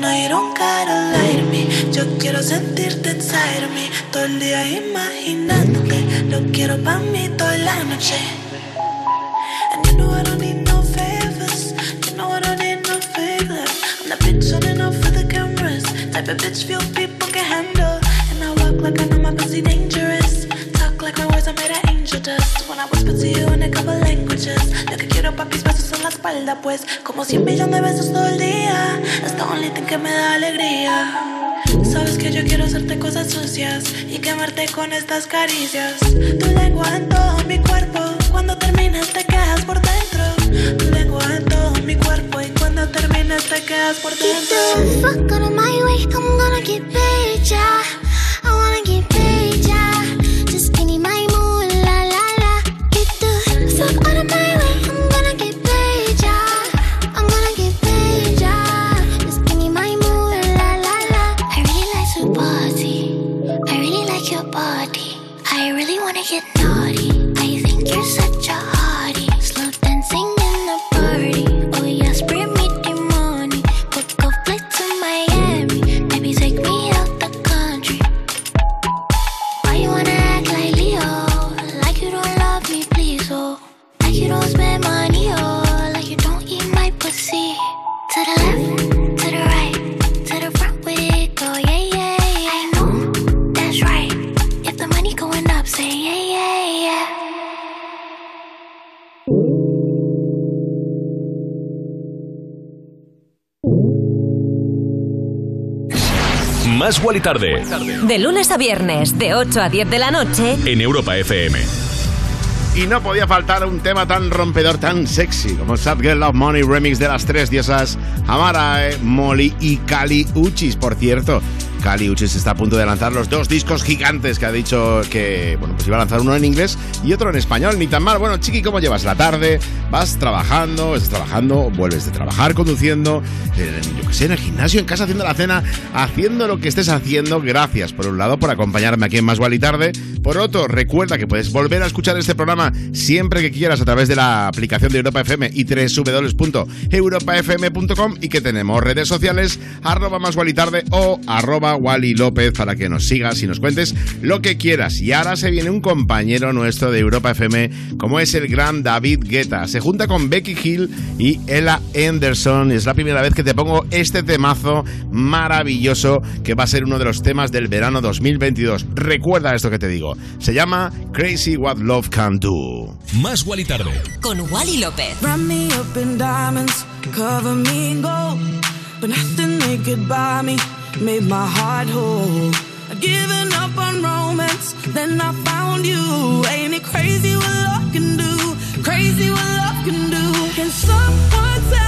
Know you don't gotta lie to me. Yo quiero sentirte inside of me. Todo el día imaginándote. Lo quiero pa' mí toda la noche. And you know I don't need no favors. You know I don't need no favors. I'm the bitch running off for the cameras. Type of bitch few people can handle. And I walk like I know my pussy dangerous. Talk like my words are made of angel dust. When I whisper to you in a couple languages. Lo que quiero papis besos en la espalda, pues. Como 100 millones de besos todo el día. The only thing que me da alegría. Sabes que yo quiero hacerte cosas sucias y quemarte con estas caricias. Tu lengua en todo mi cuerpo. Cuando terminas te quedas por dentro. Tu lengua en todo mi cuerpo y cuando terminas te quedas por Get the dentro. fuck out of my way. I'm gonna get paid, yeah. I wanna get paid, yeah. Just give me my mood, la la la. Get the fuck out of my way. I'm Wally Tarde De lunes a viernes, de 8 a 10 de la noche. en Europa FM. Y no podía faltar un tema tan rompedor, tan sexy como Sad Girl Love Money remix de las tres diosas Amara, eh, Molly y Kali Uchis. Por cierto, Kali Uchis está a punto de lanzar los dos discos gigantes que ha dicho que bueno, pues iba a lanzar uno en inglés y otro en español. Ni tan mal. Bueno, Chiqui, ¿cómo llevas la tarde? ¿Vas trabajando? ¿Estás trabajando? ¿Vuelves de trabajar conduciendo? eh, yo qué sé, en el gimnasio, en casa haciendo la cena, haciendo lo que estés haciendo. Gracias, por un lado, por acompañarme aquí en Más Tarde. Por otro, recuerda que puedes volver a escuchar este programa siempre que quieras a través de la aplicación de Europa FM y www.europafm.com y que tenemos redes sociales arroba más Tarde o arroba Wally López para que nos sigas y nos cuentes lo que quieras. Y ahora se viene un compañero nuestro de Europa FM como es el gran David Guetta. Se junta con Becky Hill y Ella Anderson. Es la primera vez que te pongo este temazo maravilloso que va a ser uno de los temas del verano 2022. Recuerda esto que te digo. Se llama Crazy What Love Can Do. Más Wally Tarde. Con Wally López. Wrap me up in diamonds, cover me in gold. But nothing they could buy me made my heart whole. I'd given up on romance, then I found you. Ain't it crazy what love can do? Crazy what love can do. Can someone tell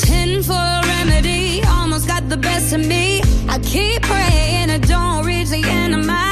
Ten for a remedy, almost got the best of me. I keep praying I don't reach the end of my.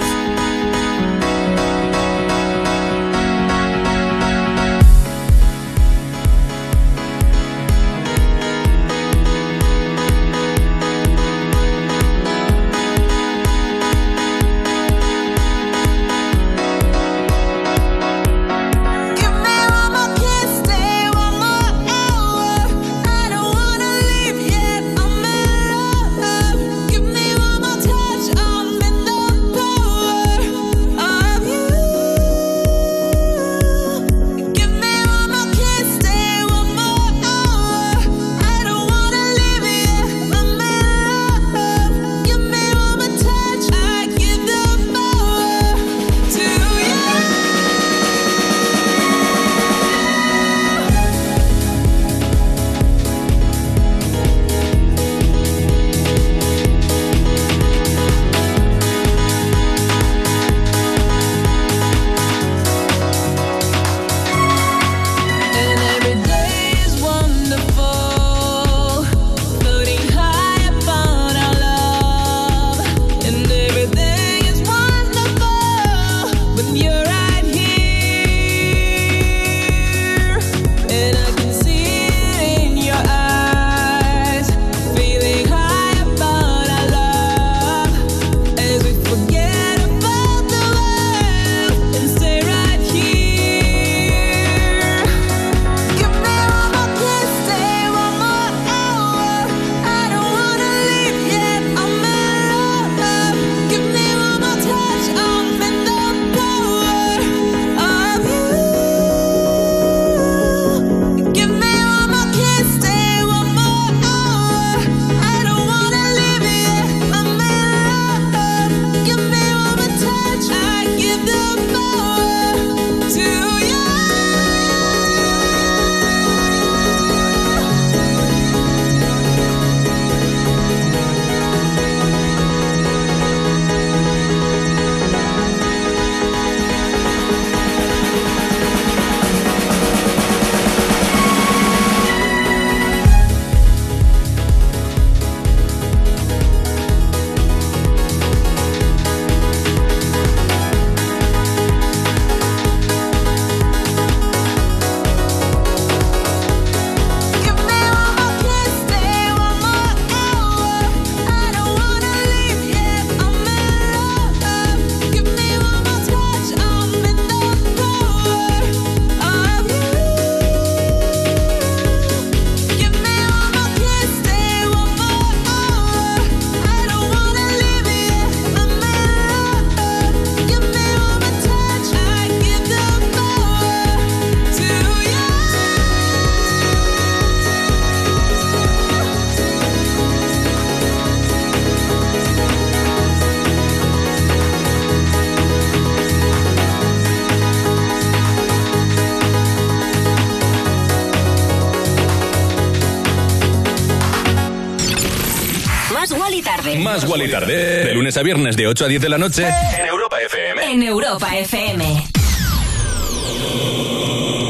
Más Wally tarde, de lunes a viernes, de 8 a 10 de la noche, en Europa FM. En Europa FM.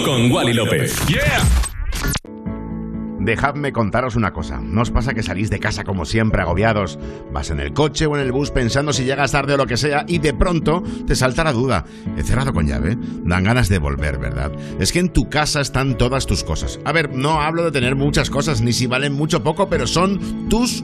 Con Wally López. ¡Yeah! Dejadme contaros una cosa. ¿No os pasa que salís de casa como siempre agobiados? Vas en el coche o en el bus pensando si llegas tarde o lo que sea y de pronto te salta la duda. ¿He cerrado con llave? Dan ganas de volver, ¿verdad? Es que en tu casa están todas tus cosas. A ver, no hablo de tener muchas cosas, ni si valen mucho o poco, pero son tus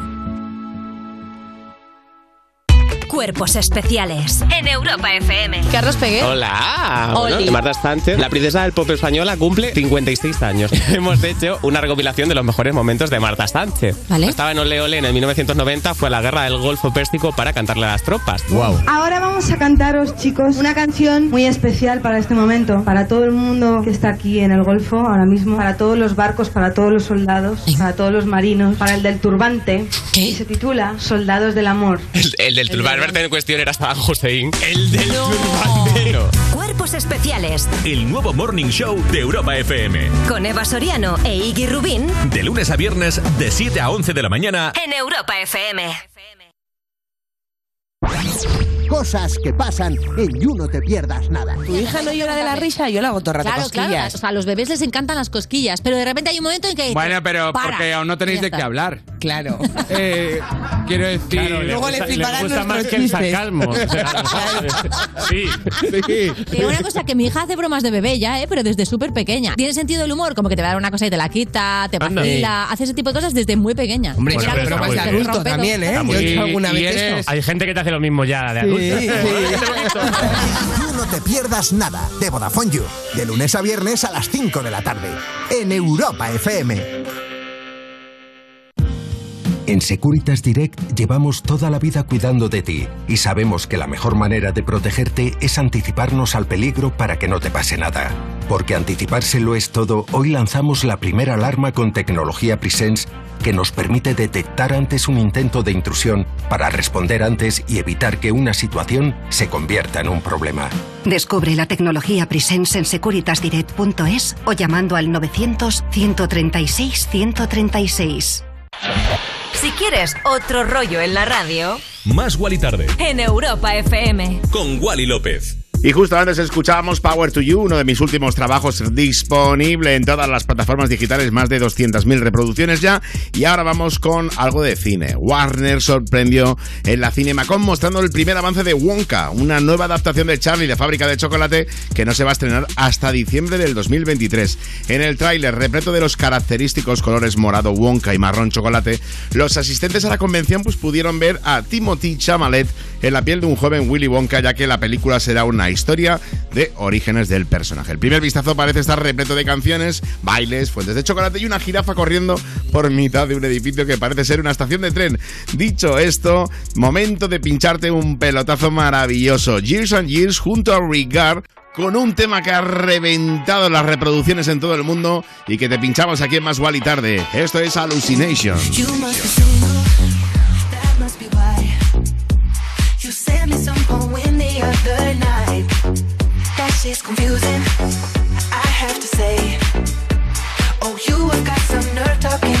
Cuerpos especiales en Europa FM. Carlos Pegué. Hola. Oli. Bueno, Marta Sánchez, la princesa del pop española, cumple 56 años. [laughs] Hemos hecho una recopilación de los mejores momentos de Marta Sánchez. Vale. Estaba en Ole Ole en el 1990, fue a la guerra del Golfo Pérsico para cantarle a las tropas. Wow. Ahora vamos a cantaros, chicos, una canción muy especial para este momento, para todo el mundo que está aquí en el Golfo ahora mismo, para todos los barcos, para todos los soldados, para todos los marinos, para el del turbante. Y se titula Soldados del Amor. El, el del turbante en cuestión era Saddam Hussein. El del turbante. Cuerpos especiales El nuevo Morning Show de Europa FM. con Eva Soriano e Iggy Rubín De lunes a viernes, de 7 a 11 de la mañana. en Europa FM. Cosas que pasan en You No Te Pierdas Nada. Tu hija no llora de la risa, yo la hago todo el rato Claro, claro. cosquillas. O sea, a los bebés les encantan las cosquillas, pero de repente hay un momento en que. dices, Bueno, pero "Para". porque aún no tenéis de qué hablar. Claro. [laughs] Eh, quiero decir. Claro, le gusta- le gusta más que el sarcasmo. O sea, [laughs] [laughs] sí. Que una cosa que mi hija hace bromas de bebé ya, ¿eh? pero desde súper pequeña. Tiene sentido el humor, como que te va a dar una cosa y te la quita, te vacila, hace ese tipo de cosas desde muy pequeña. Hombre, los bromas de ojos, adulto rompedos. también, ¿eh? Yo he hecho alguna y vez eres-. Hay gente que te hace lo mismo ya de adulto. No Te Pierdas Nada de Vodafone You. De lunes a viernes a las 5 de la tarde. En Europa FM. En Securitas Direct llevamos toda la vida cuidando de ti y sabemos que la mejor manera de protegerte es anticiparnos al peligro para que no te pase nada. Porque anticipárselo es todo, hoy lanzamos la primera alarma con tecnología Presence que nos permite detectar antes un intento de intrusión para responder antes y evitar que una situación se convierta en un problema. Descubre la tecnología Presence en securitasdirect.es o llamando al 900-136-136. Si quieres otro rollo en la radio, Más Wally Tarde. en Europa FM. Con Wally López. Y justo antes escuchábamos Power to You, uno de mis últimos trabajos disponible en todas las plataformas digitales, más de 200.000 reproducciones ya. Y ahora vamos con algo de cine. Warner sorprendió en la Cinemacon mostrando el primer avance de Wonka, una nueva adaptación de Charlie de Fábrica de Chocolate que no se va a estrenar hasta diciembre del 2023. En el tráiler, repleto de los característicos colores morado, Wonka y marrón chocolate, los asistentes a la convención pues, pudieron ver a Timothy Chalamet en la piel de un joven Willy Wonka, ya que la película será una historia de orígenes del personaje. El primer vistazo parece estar repleto de canciones, bailes, fuentes de chocolate y una jirafa corriendo por mitad de un edificio que parece ser una estación de tren. Dicho esto, momento de pincharte un pelotazo maravilloso. Years and Years junto a Regard con un tema que ha reventado las reproducciones en todo el mundo y que te pinchamos aquí en Más y Tarde. Esto es Hallucination. Sent me some poem the other night. That shit's confusing, I have to say. Oh, you have got some nerve talking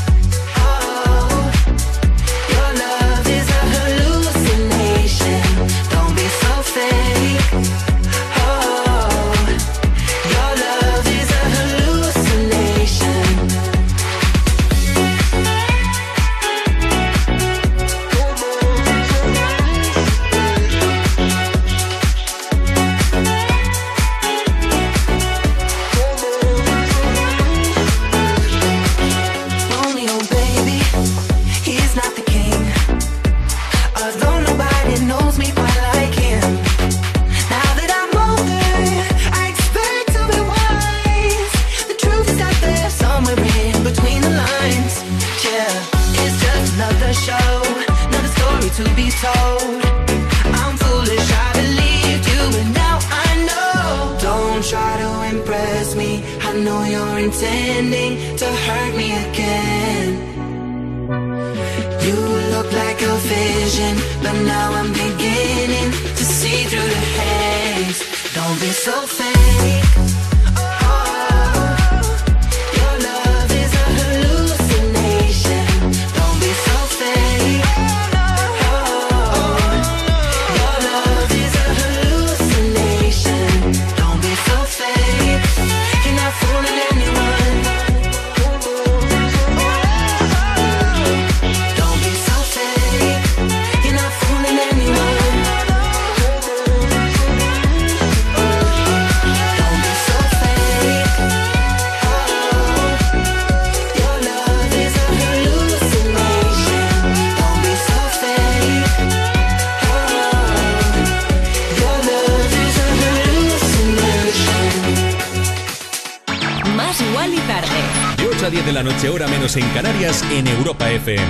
En Canarias, en Europa FM.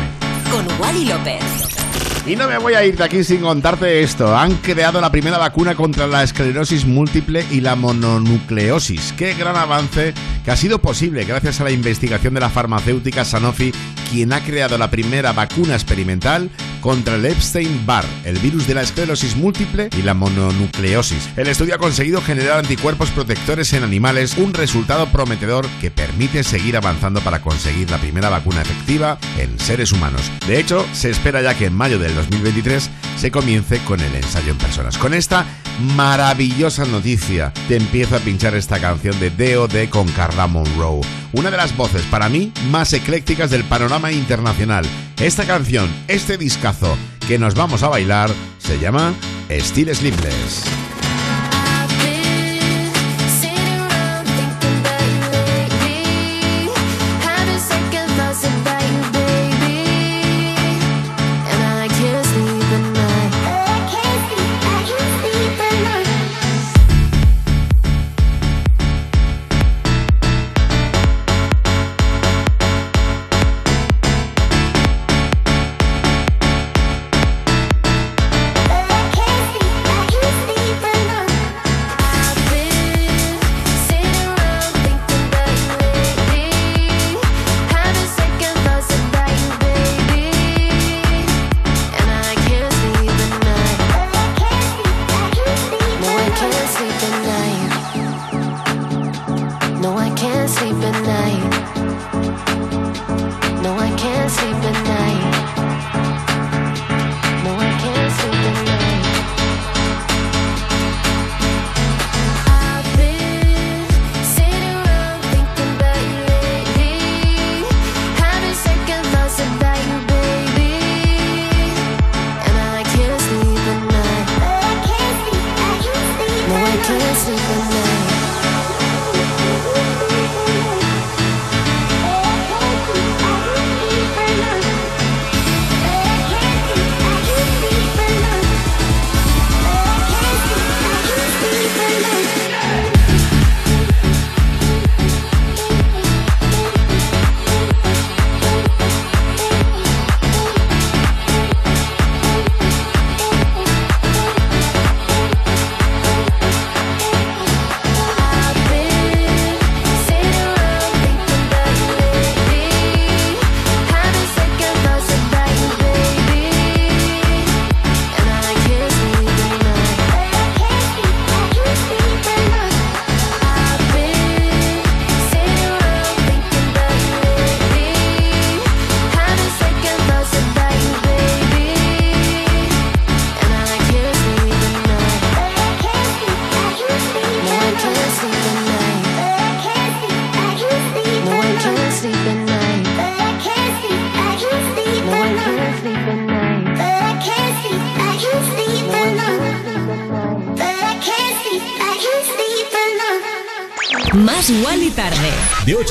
Con Wally López. Y no me voy a ir de aquí sin contarte esto. Han creado la primera vacuna contra la esclerosis múltiple y la mononucleosis. Qué gran avance que ha sido posible gracias a la investigación de la farmacéutica Sanofi, quien ha creado la primera vacuna experimental contra el Epstein-Barr, el virus de la esclerosis múltiple y la mononucleosis. El estudio ha conseguido generar anticuerpos protectores en animales, un resultado prometedor que permite seguir avanzando para conseguir la primera vacuna efectiva en seres humanos. De hecho, se espera ya que en mayo del 2023 se comience con el ensayo en personas. Con esta maravillosa noticia, te empiezo a pinchar esta canción de D.O.D. con Carla Monroe, una de las voces para mí más eclécticas del panorama internacional. Esta canción, este discazo que nos vamos a bailar, se llama Still Sleepless.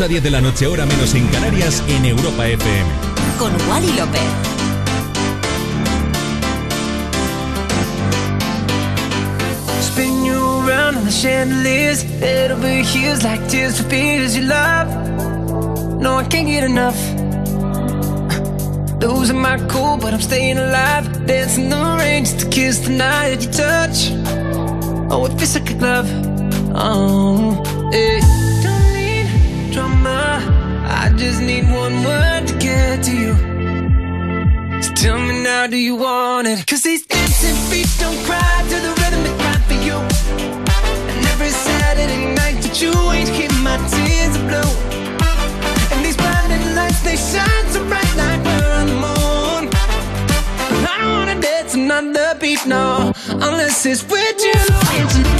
A 10 de la noche, hora menos en Canarias, en Europa FM. Con Wally López. Spin you around on the chandeliers, head over heels like tears for fears you love. No, I can't get enough. Losing my cool, but I'm staying alive. Dancing the rain just to kiss the night that you touch. Oh, it feels like a glove. Oh, yeah. Just need one word to get to you. So tell me now, do you want it? Cause these dancing feet don't cry to the rhythm they cry for you. And every Saturday night that you ain't keep my tears are blue. And these blinding lights, they shine so bright like we're on the moon. I don't wanna dance another beat, no, unless it's with you.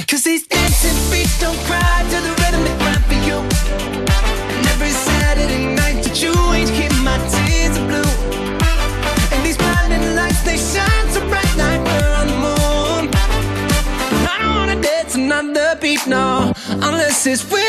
Unless it's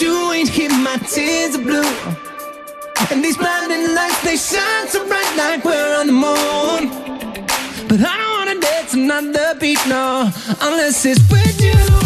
you ain't here, my tears are blue. And these blinding lights, they shine so bright like we're on the moon. But I don't wanna dance another beat, no, unless it's with you.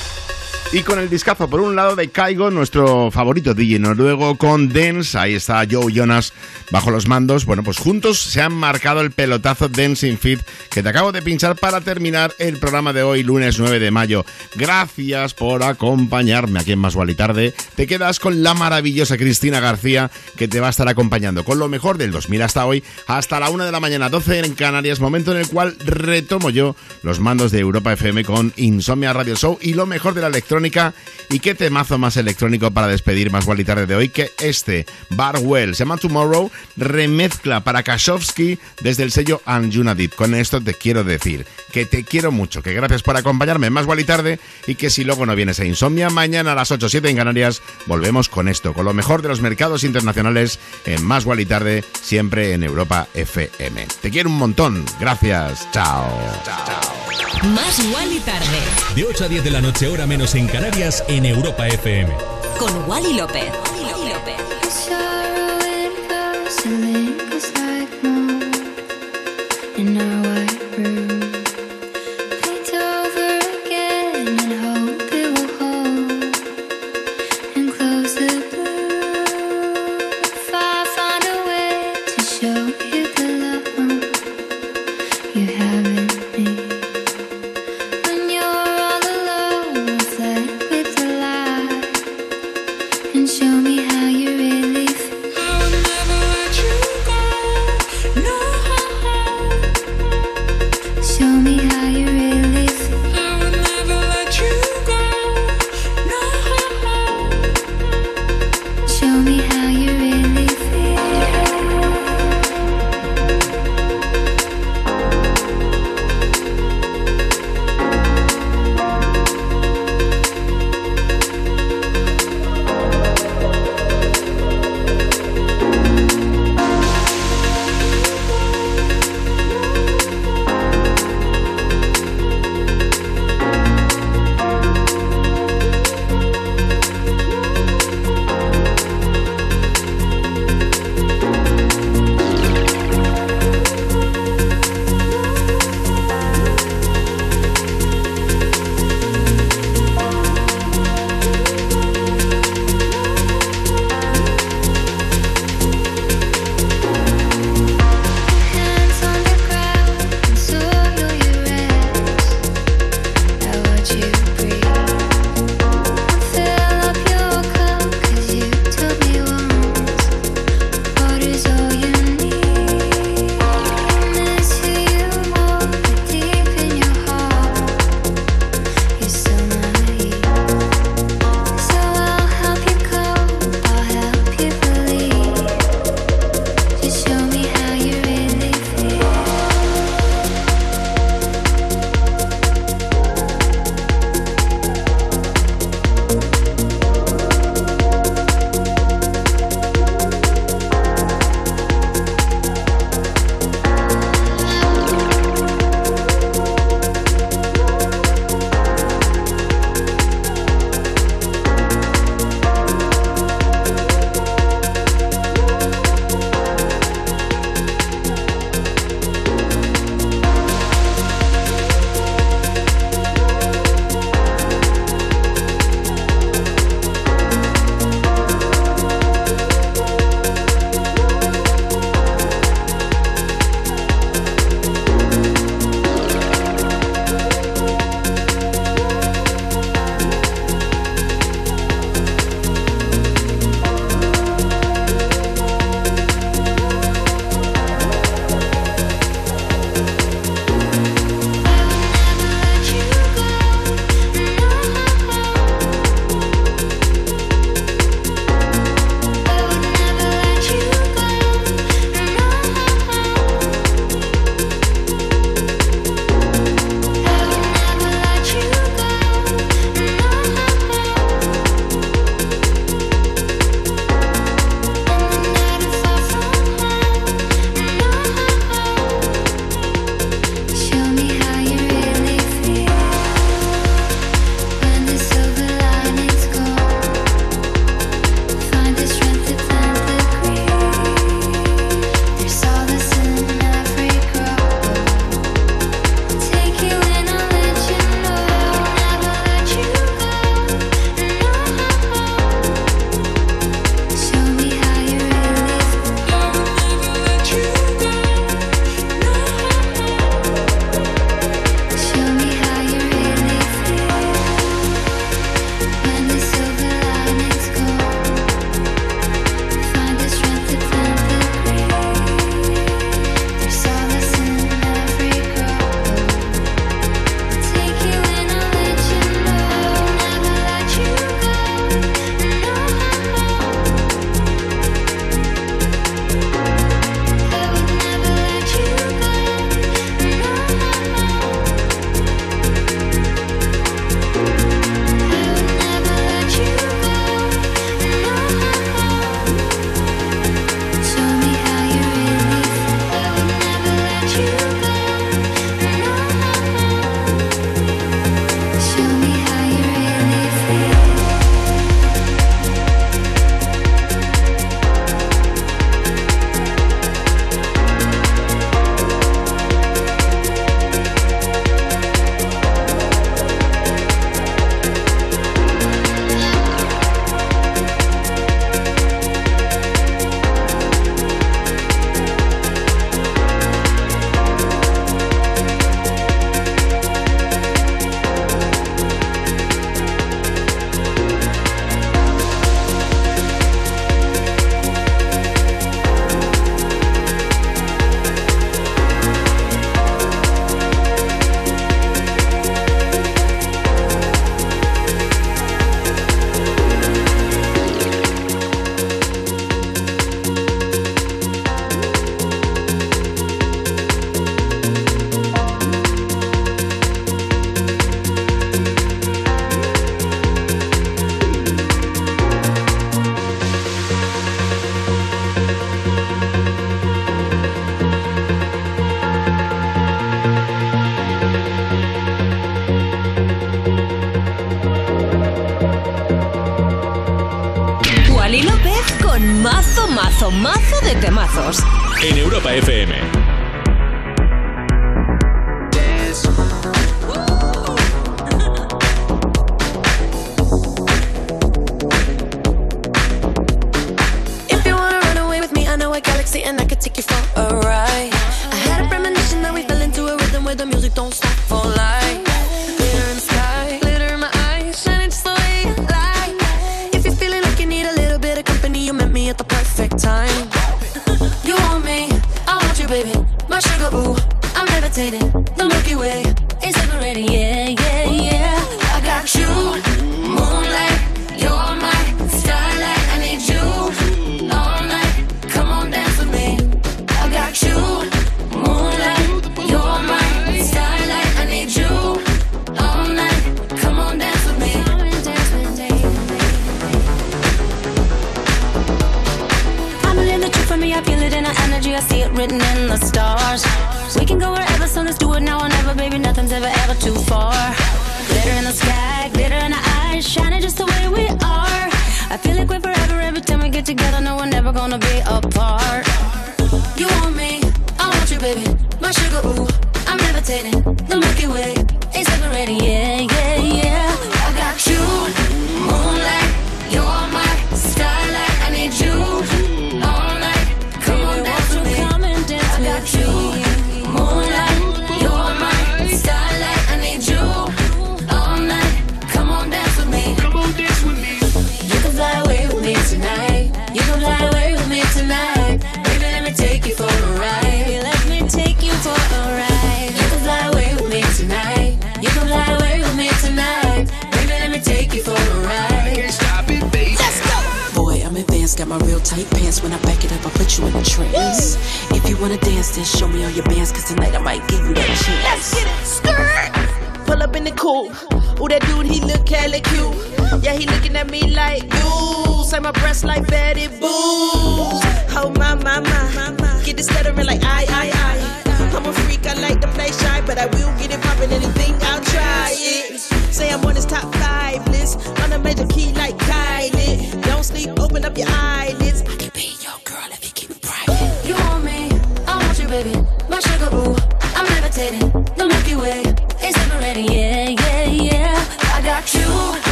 Y con el discazo, por un lado, de Kaigo, nuestro favorito DJ noruego, con Dance. Ahí está Joe Jonas bajo los mandos. Bueno, pues juntos se han marcado el pelotazo Dancing Fit que te acabo de pinchar para terminar el programa de hoy, lunes 9 de mayo. Gracias por acompañarme aquí en Más y Tarde. Te quedas con la maravillosa Cristina García, que te va a estar acompañando con lo mejor del 2000 hasta hoy, hasta la 1 de la mañana, 12 en Canarias, momento en el cual retomo yo los mandos de Europa FM con Insomnia Radio Show y lo mejor de la electrónica. Y qué temazo más electrónico para despedir más y tarde de hoy que este, Barwell, se llama Tomorrow, remezcla para Kashowski desde el sello Anjunadit. Con esto te quiero decir que te quiero mucho, que gracias por acompañarme en más y tarde y que si luego no vienes a Insomnia, mañana a las 8 o 7 en Canarias volvemos con esto, con lo mejor de los mercados internacionales en más y tarde, siempre en Europa FM. Te quiero un montón, gracias, chao. Más Wally tarde. De 8 a 10 de la noche, hora menos en Canarias, en Europa FM. Con Wally López.